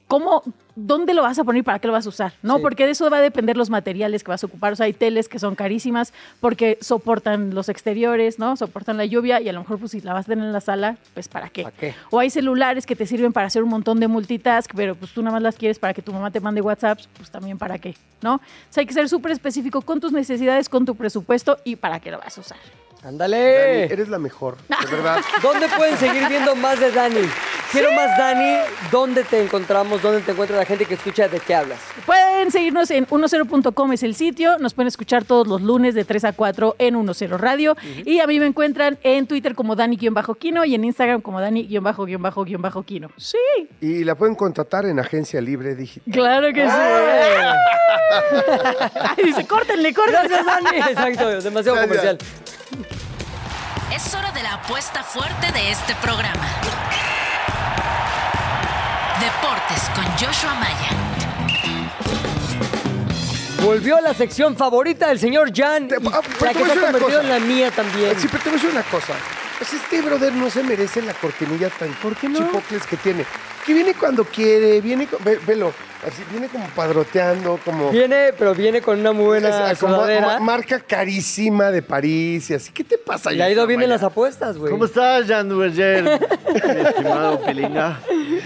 cómo, dónde lo vas a poner y para qué lo vas a usar, ¿no? Sí. Porque de eso va a depender los materiales que vas a ocupar. O sea, hay teles que son carísimas porque soportan los exteriores, ¿no? Soportan la lluvia y a lo mejor, pues si la vas a tener en la sala, pues ¿para qué? ¿Para qué? O hay celulares que te sirven para hacer un montón de multitask, pero pues tú nada más las quieres para que tu mamá te mande WhatsApp, pues también para qué, ¿no? O sea, hay que ser súper específico con tus necesidades, con tu presupuesto y para qué lo vas a usar. Dani, ¡Ándale! eres la mejor, de verdad. ¿Dónde pueden seguir viendo más de Dani? Quiero más, Dani. ¿Dónde te encontramos? ¿Dónde te encuentra la gente que escucha de qué hablas? Pueden seguirnos en 10.com es el sitio. Nos pueden escuchar todos los lunes de 3 a 4 en 10 Radio. Y a mí me encuentran en Twitter como Dani-Kino y en Instagram como Dani-Kino. Sí, Y la pueden contratar en Agencia Libre Digital. claro que sí. Ay, dice, córtenle, córtenle. Gracias, Dani. Exacto, demasiado comercial. Es hora de la apuesta fuerte de este programa. Deportes con Joshua Maya. Volvió la sección favorita del señor Jan. Te- y ah, la que a se ha convertido en la mía también. Sí, pero te voy a decir una cosa. Pues este brother no se merece la cortinilla tan ¿Por qué no? chipocles que tiene. Que viene cuando quiere, viene, ve- velo, así, viene como padroteando, como... Viene, pero viene con una muy buena es- como sudadera. ma- marca carísima de París y así. ¿Qué te pasa? Le ha ido bien en las apuestas, güey. ¿Cómo estás, Jan Duverger? Mi estimado Pilinga.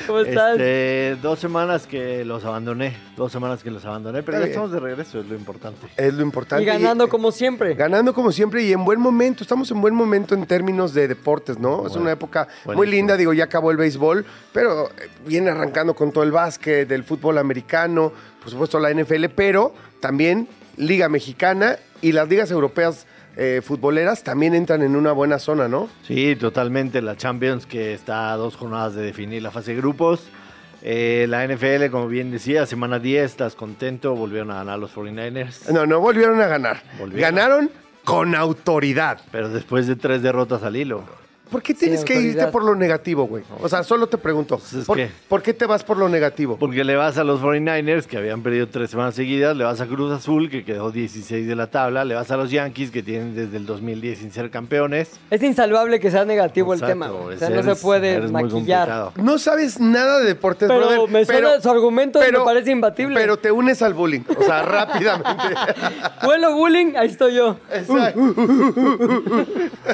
¿Cómo estás? Este, dos semanas que los abandoné. Dos semanas que los abandoné, pero ya estamos de regreso, es lo importante. Es lo importante. y ganando como siempre. Ganando como siempre y en buen momento. Estamos en buen momento en términos de deportes, ¿no? es una época muy linda. Digo, ya acabó el béisbol, pero eh, viene arrancando con todo el básquet, el fútbol americano, por supuesto la NFL, pero también Liga Mexicana y las ligas europeas eh, futboleras también entran en una buena zona, ¿no? Sí, totalmente. La Champions, que está a dos jornadas de definir la fase de grupos. Eh, la NFL, como bien decía, semana 10, estás contento. Volvieron a ganar los 49ers. No, no volvieron a ganar. Volvieron. Ganaron con autoridad. Pero después de tres derrotas al hilo. ¿Por qué tienes Sí, que irte por lo negativo, güey? O sea, solo te pregunto, Pues es ¿por, que- por qué te vas por lo negativo? Porque le vas a los 49ers, que habían perdido tres semanas seguidas, le vas a Cruz Azul, que quedó 16 de la tabla, le vas a los Yankees, que tienen desde el 2010 sin ser campeones. Es insalvable que sea negativo Exacto, el tema. güey. O sea, no se puede maquillar. No sabes nada de deportes, Pero brother. me suena su argumento y me parece imbatible. Pero te unes al bullying, o sea, rápidamente. Vuelo bullying, ahí estoy yo. Exacto.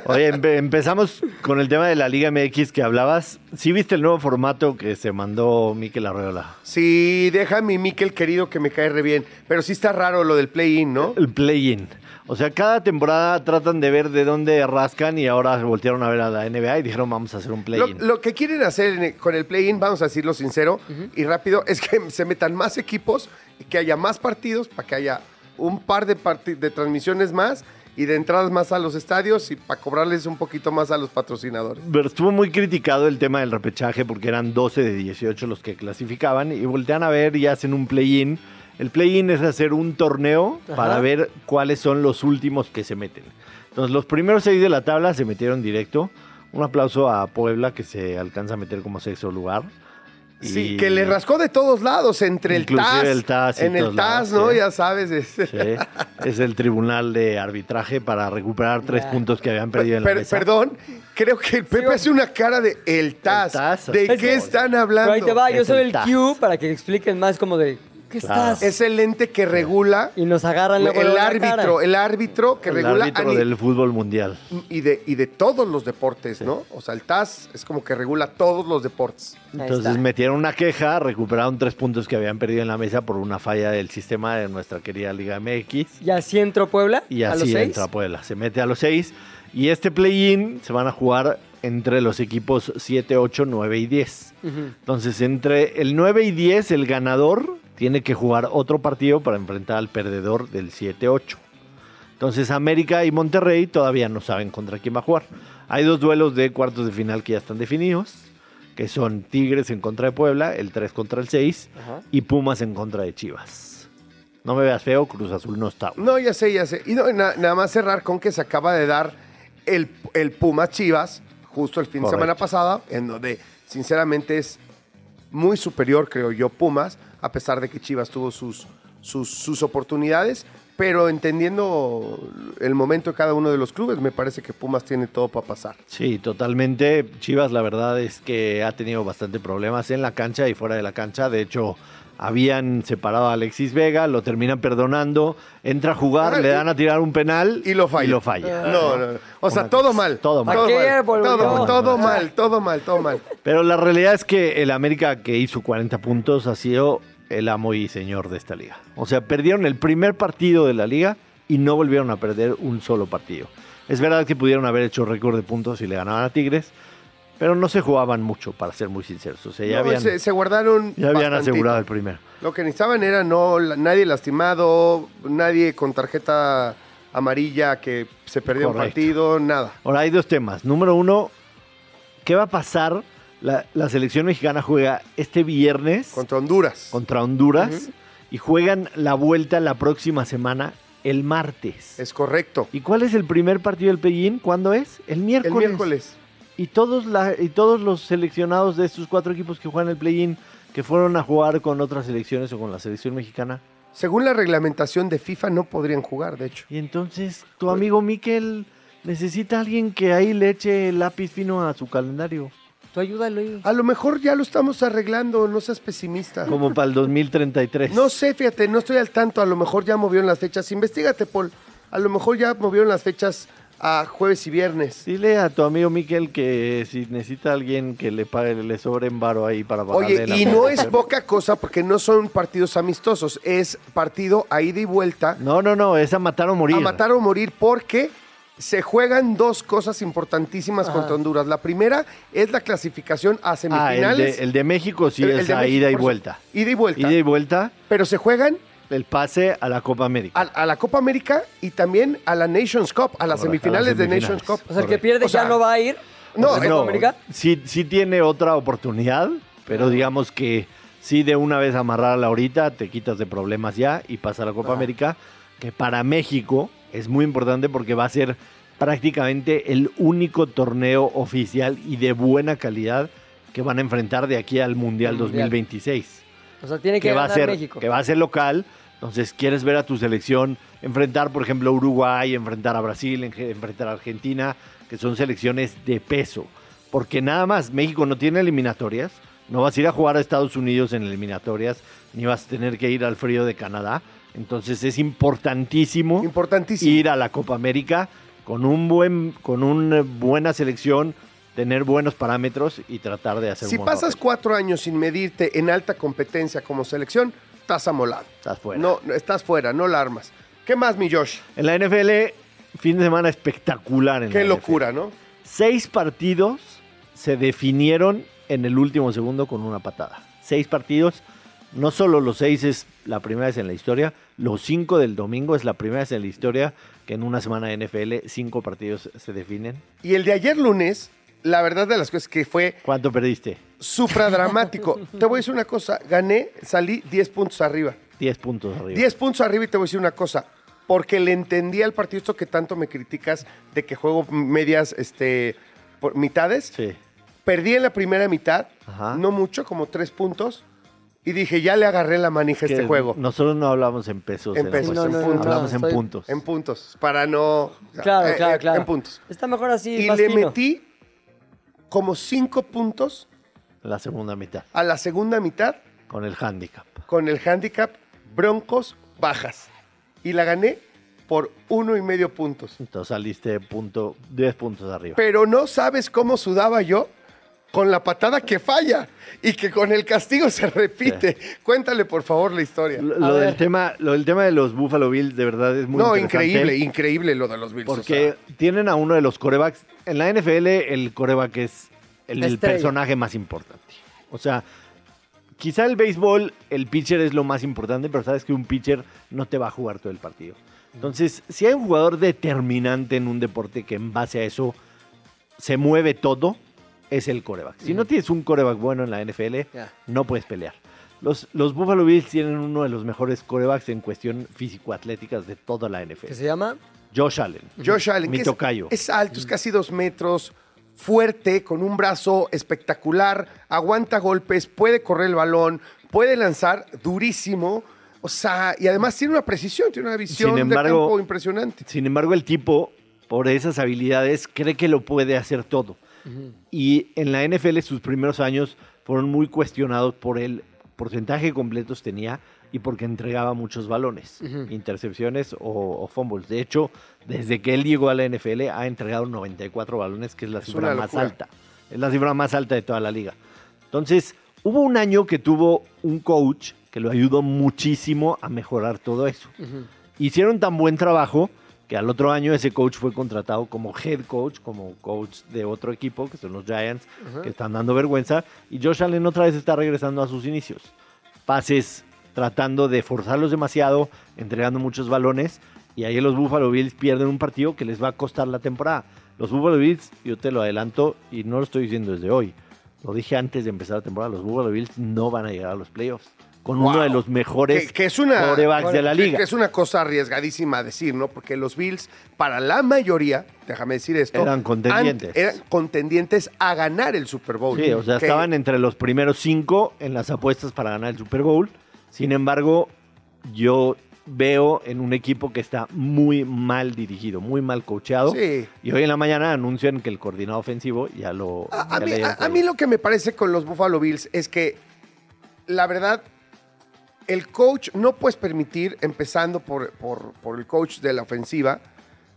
Oye, empe- empezamos con el tema de la Liga MX que hablabas. ¿Sí viste el nuevo formato que se mandó Miquel Arreola? Sí, deja a mi Miquel querido que me cae re bien. Pero sí está raro lo del play-in, ¿no? El play-in. O sea, cada temporada tratan de ver de dónde rascan y ahora voltearon a ver a la NBA y dijeron vamos a hacer un play-in. lo que quieren hacer el- con el play-in, vamos a decirlo sincero y rápido, es que se metan más equipos y que haya más partidos para que haya un par de, de transmisiones más y de entradas más a los estadios y para cobrarles un poquito más a los patrocinadores. Pero estuvo muy criticado el tema del repechaje porque eran 12 de 18 los que clasificaban y voltean a ver y hacen un play-in. El play-in es hacer un torneo Ajá. para ver cuáles son los últimos que se meten. Entonces, los primeros seis de la tabla se metieron directo. Un aplauso a Puebla que se alcanza a meter como sexto lugar. Sí, Y- que le rascó de todos lados, entre el TAS, el TAS y en el TAS, lados, ¿no? sí. Ya sabes. es- Sí, es el tribunal de arbitraje para recuperar tres puntos que habían perdido en la Per- mesa. perdón, creo que el Pepe Sí, hace una cara de el TAS. TAS, ¿De es qué están Pero hablando? ahí te va, yo Es soy el el. Q para que expliquen más como de, ¿qué Claro. estás? Es el ente que regula Y nos agarran luego el luego la árbitro, cara. el árbitro que el regula a árbitro ni- del fútbol mundial. y de, y de todos los deportes, ¿no? O sea, el TAS es como que regula todos los deportes. Ahí Entonces está. metieron una queja, recuperaron tres puntos que habían perdido en la mesa por una falla del sistema de nuestra querida Liga MX. Y así entró Puebla Y a los así seis. entra Puebla. Se mete a los seis. Y este play-in se van a jugar entre los equipos 7, 8, 9 y 10. Ujú. Entonces, entre el 9 y 10, el ganador tiene que jugar otro partido para enfrentar al perdedor del 7-8. Entonces, América y Monterrey todavía no saben contra quién va a jugar. Hay dos duelos de cuartos de final que ya están definidos, que son Tigres en contra de Puebla, el 3 contra el 6, Ajá. y Pumas en contra de Chivas. No me veas feo, Cruz Azul no está. No, ya sé, ya sé. Y no, na- nada más cerrar con que se acaba de dar el, el Puma Chivas, justo el fin de semana pasada, en donde sinceramente es muy superior, creo yo, Pumas, a pesar de que Chivas tuvo sus, sus, oportunidades. Pero entendiendo el momento de cada uno de los clubes, me parece que Pumas tiene todo para pasar. Sí, totalmente. Chivas, la verdad es que ha tenido bastante problemas en la cancha y fuera de la cancha. De hecho, habían separado a Alexis Vega, lo terminan perdonando, entra a jugar, Ah, le dan a tirar un penal Y lo falla. Y lo falla. No, no, no. O sea, todo mal. todo mal. Todo ¿Para qué mal. Todo, todo mal, todo mal, todo mal. Pero la realidad es que el América que hizo 40 puntos ha sido el amo y señor de esta liga. O sea, perdieron el primer partido de la liga y no volvieron a perder un solo partido. Es verdad que pudieron haber hecho récord de puntos y le ganaban a Tigres, Pero no se jugaban mucho, para ser muy sinceros. O sea, ya No, habían, se, se guardaron. ya habían bastantito. asegurado el primero. Lo que necesitaban era no nadie lastimado, nadie con tarjeta amarilla que se perdió un partido, nada. Ahora hay dos temas. Número uno, ¿qué va a pasar? La, la selección mexicana juega este viernes Contra Honduras. contra Honduras y juegan la vuelta la próxima semana, el martes. Es correcto. ¿Y cuál es el primer partido del Pellín? ¿Cuándo es? El El miércoles. Y todos, la- y todos los seleccionados de estos cuatro equipos que juegan el play-in, que fueron a jugar con otras selecciones o con la selección mexicana. Según la reglamentación de FIFA no podrían jugar, de hecho. Y entonces tu amigo Miquel necesita a alguien que ahí le eche el lápiz fino a su calendario. Tú ayúdalo ahí. A lo mejor ya lo estamos arreglando, no seas pesimista. Como para el 2033. No sé, fíjate, no estoy al tanto, a lo mejor ya movieron las fechas. Investígate, Paul. A lo mejor ya movieron las fechas a jueves y viernes. Dile a tu amigo Miquel que si necesita alguien que le pague, le sobre en varo ahí para pagarle Oye, la y no es poca cosa porque no son partidos amistosos, es partido a ida y vuelta. No, no, no, es a matar o morir. A matar o morir porque se juegan dos cosas importantísimas contra Honduras. La primera es la clasificación a Ah, el semifinales. de, el de México sí El- el es de a México, ida y vuelta. Ida y vuelta. Ida y vuelta, Pero se juegan el pase a la Copa América. a, a la Copa América y también a la Nations Cup, a las Correcto, semifinales a las de. Nations Cup. O sea, el que pierde O sea, ya no va a ir. No, ¿A la Copa América? sí, sí tiene otra oportunidad, pero digamos que sí de una vez amarrarla ahorita, te quitas de problemas ya y pasa a la Copa América, que para México es muy importante porque va a ser prácticamente el único torneo oficial y de buena calidad que van a enfrentar de aquí al Mundial Al Mundial. 2026 O sea, tiene que, que va a ganar ser México. que va a ser local. Entonces, quieres ver a tu selección enfrentar, por ejemplo, a Uruguay, enfrentar a Brasil, en- enfrentar a Argentina, que son selecciones de peso. Porque nada más, México no tiene eliminatorias, no vas a ir a jugar a Estados Unidos en eliminatorias, ni vas a tener que ir al frío de Canadá. Entonces es importantísimo Importantísimo. ir a la Copa América con un buen, con una buena selección, tener buenos parámetros y tratar de hacer Si un buen pasas papel. cuatro años sin medirte en alta competencia como selección, estás amolado. Estás fuera. No, no, estás fuera, no la armas. ¿Qué más, mi Josh? En la NFL, fin de semana espectacular. En Qué la locura, NFL. ¿no? Seis partidos se definieron en el último segundo con una patada. Seis partidos. No solo los seis es la primera vez en la historia, los cinco del domingo es la primera vez en la historia que en una semana de NFL cinco partidos se definen. Y el de ayer lunes, la verdad de las cosas que fue ¿Cuánto perdiste? supra dramático. te voy a decir una cosa, gané, salí 10 puntos arriba. Diez puntos arriba. 10 puntos arriba y te voy a decir una cosa. Porque le entendí al partido esto que tanto me criticas de que juego medias, este, por mitades. Sí. Perdí en la primera mitad, Ajá. no mucho, como tres puntos. Y dije, ya le agarré la manija a este Que juego. Nosotros no hablamos en pesos. En pesos, en puntos. Hablamos en puntos. En puntos, para no... Claro, eh, claro, eh, claro. En puntos. Está mejor así, Y más le fino. metí como cinco puntos La segunda mitad. a la segunda mitad Con el handicap. con el handicap Broncos bajas. Y la gané por uno y medio puntos. Entonces saliste punto, 10 puntos arriba. Pero no sabes cómo sudaba yo con la patada que falla y que con el castigo se repite. Cuéntale, por favor, la historia. Lo, del tema, lo del tema de los Buffalo Bills de verdad es muy no, interesante. increíble, increíble lo de los Bills. o Porque sea, tienen a uno de los corebacks. En la NFL, el coreback es el, el personaje más importante. O sea, quizá el béisbol, el pitcher es lo más importante, pero sabes que un pitcher no te va a jugar todo el partido. Entonces, si hay un jugador determinante en un deporte que en base a eso se mueve todo, es el coreback. Si no tienes un coreback bueno en la NFL, no puedes pelear. Los, los Buffalo Bills tienen uno de los mejores corebacks en cuestión físico-atléticas de toda la NFL. ¿Qué se llama? Josh Allen. Josh Allen, Mi que es- tocayo. Es, alto, es casi dos metros, fuerte, con un brazo espectacular, aguanta golpes, puede correr el balón, puede lanzar durísimo. O sea, y además tiene una precisión, tiene una visión Sin embargo- de campo impresionante. Sin embargo, el tipo, por esas habilidades, cree que lo puede hacer todo. Y en la NFL sus primeros años fueron muy cuestionados por el porcentaje completos tenía y porque entregaba muchos balones, intercepciones o, o fumbles. De hecho, desde que él llegó a la NFL ha entregado 94 balones, que es la Es cifra más alta. Es la cifra más alta de toda la liga. Entonces, hubo un año que tuvo un coach que lo ayudó muchísimo a mejorar todo eso. Hicieron tan buen trabajo que al otro año ese coach fue contratado como head coach, como coach de otro equipo, que son los Giants, que están dando vergüenza, y Josh Allen otra vez está regresando a sus inicios. Pases tratando de forzarlos demasiado, entregando muchos balones, y ahí los Buffalo Bills pierden un partido que les va a costar la temporada. Los Buffalo Bills, yo te lo adelanto, y no lo estoy diciendo desde hoy, lo dije antes de empezar la temporada, los Buffalo Bills no van a llegar a los playoffs. Con uno de los mejores que, que es una quarterbacks de la liga. que es una cosa arriesgadísima decir, ¿no? Porque los Bills, para la mayoría, déjame decir esto, Eran contendientes. eran contendientes a ganar el Super Bowl. Sí, o sea, estaban entre los primeros cinco en las apuestas para ganar el Super Bowl. Sin embargo, yo veo en un equipo que está muy mal dirigido, muy mal coacheado. Sí. Y hoy en la mañana anuncian que el coordinador ofensivo ya lo. A, a a- a mí lo que me parece con los Buffalo Bills es que, la verdad, el coach no puedes permitir, empezando por, por- por el coach de la ofensiva,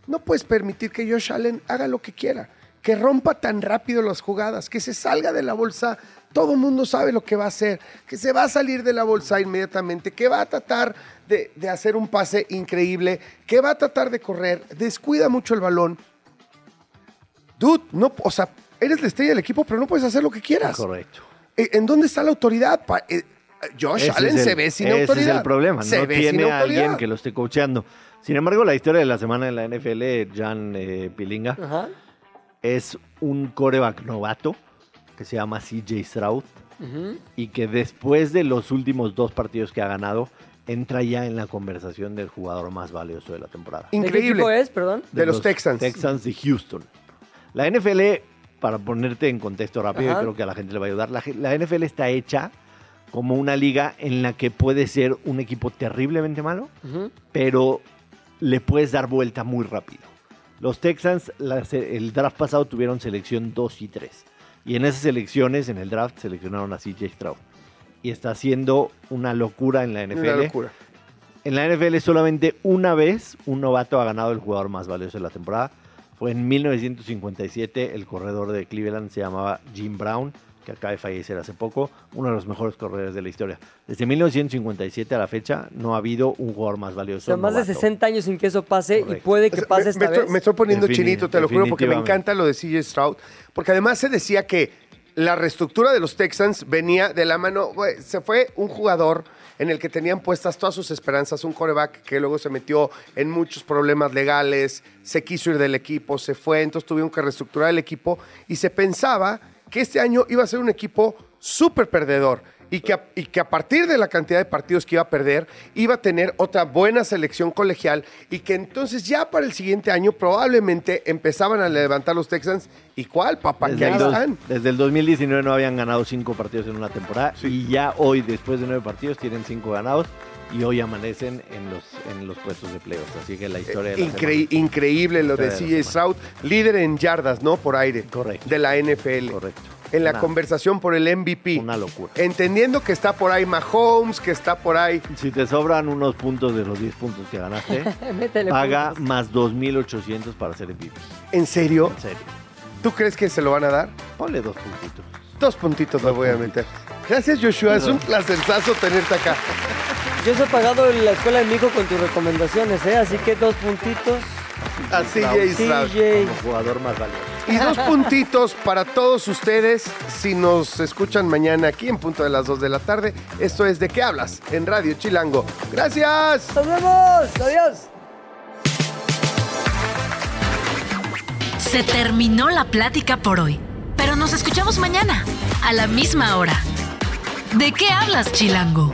no puedes permitir que Josh Allen haga lo que quiera, que rompa tan rápido las jugadas, que se salga de la bolsa. Todo el mundo sabe lo que va a hacer, que se va a salir de la bolsa inmediatamente, que va a tratar de, de hacer un pase increíble, que va a tratar de correr, descuida mucho el balón. Dude, no, o sea, eres la estrella del equipo, pero no puedes hacer lo que quieras. Correcto. Eh, ¿En dónde está la autoridad? Josh Ese Allen es el- se ve sin ese autoridad. es el problema. Se no tiene a alguien que lo esté coacheando. Sin embargo, la historia de la semana en la NFL, Jan eh, Pilinga, Ajá. es un coreback novato que se llama CJ Stroud y que después de los últimos dos partidos que ha ganado, entra ya en la conversación del jugador más valioso de la temporada. ¿De qué Increíble. equipo es, perdón? De los Texans. Texans de Houston. La NFL, para ponerte en contexto rápido, y creo que a la gente le va a ayudar, la NFL está hecha como una liga en la que puede ser un equipo terriblemente malo, pero le puedes dar vuelta muy rápido. Los Texans, el draft pasado tuvieron selección 2 y 3. Y en esas selecciones, en el draft, seleccionaron a CJ Stroud. Y está haciendo una locura en la NFL. Una locura. En la NFL solamente una vez un novato ha ganado el jugador más valioso de la temporada. Fue en 1957, el corredor de Cleveland se llamaba Jim Brown, que acaba de fallecer hace poco, uno de los mejores corredores de la historia. Desde 1957 a la fecha no ha habido un jugador más O valioso. sea, más de novato. 60 años sin que eso pase y puede que O sea, pase me, esta me estoy, vez. me estoy poniendo chinito, te lo juro, porque me encanta lo de CJ Stroud. Porque además se decía que la reestructura de los Texans venía de la mano. se fue un jugador en el que tenían puestas todas sus esperanzas, un coreback que luego se metió en muchos problemas legales, se quiso ir del equipo, se fue, entonces tuvieron que reestructurar el equipo y se pensaba que este año iba a ser un equipo súper perdedor. Y que, a, y que a partir de la cantidad de partidos que iba a perder, iba a tener otra buena selección colegial y que entonces ya para el siguiente año probablemente empezaban a levantar los Texans. ¿Y cuál, papá? Desde el, dos- están. desde el 2019 no habían ganado cinco partidos en una temporada y ya hoy, después de nueve partidos, tienen cinco ganados y hoy amanecen en los, en los puestos de playoffs. Así que la historia de la Increí- increíble lo de CJ Stroud, líder en yardas, ¿no? Por aire. Correcto. De la NFL. Correcto. En la Una- conversación por el MVP. Una locura. Entendiendo que está por ahí Mahomes, que está por ahí. Si te sobran unos puntos de los 10 puntos que ganaste, paga puntos. más 2.800 para ser MVP. ¿En serio? En serio. ¿Tú crees que se lo van a dar? Ponle dos puntitos. Dos puntitos le voy a meter. Gracias, Joshua. Es un placerzazo tenerte acá. Yo os he pagado la escuela de mi hijo con tus recomendaciones, ¿eh? Así que dos puntitos. A CJ Stroud. CJ. Como jugador más valioso. Y dos puntitos para todos ustedes si nos escuchan mañana aquí en punto de las 2 de la tarde. Esto es De qué hablas en Radio Chilango. Gracias. ¡Nos vemos! ¡Adiós! Se terminó la plática por hoy, pero nos escuchamos mañana, a la misma hora. ¿De qué hablas, Chilango?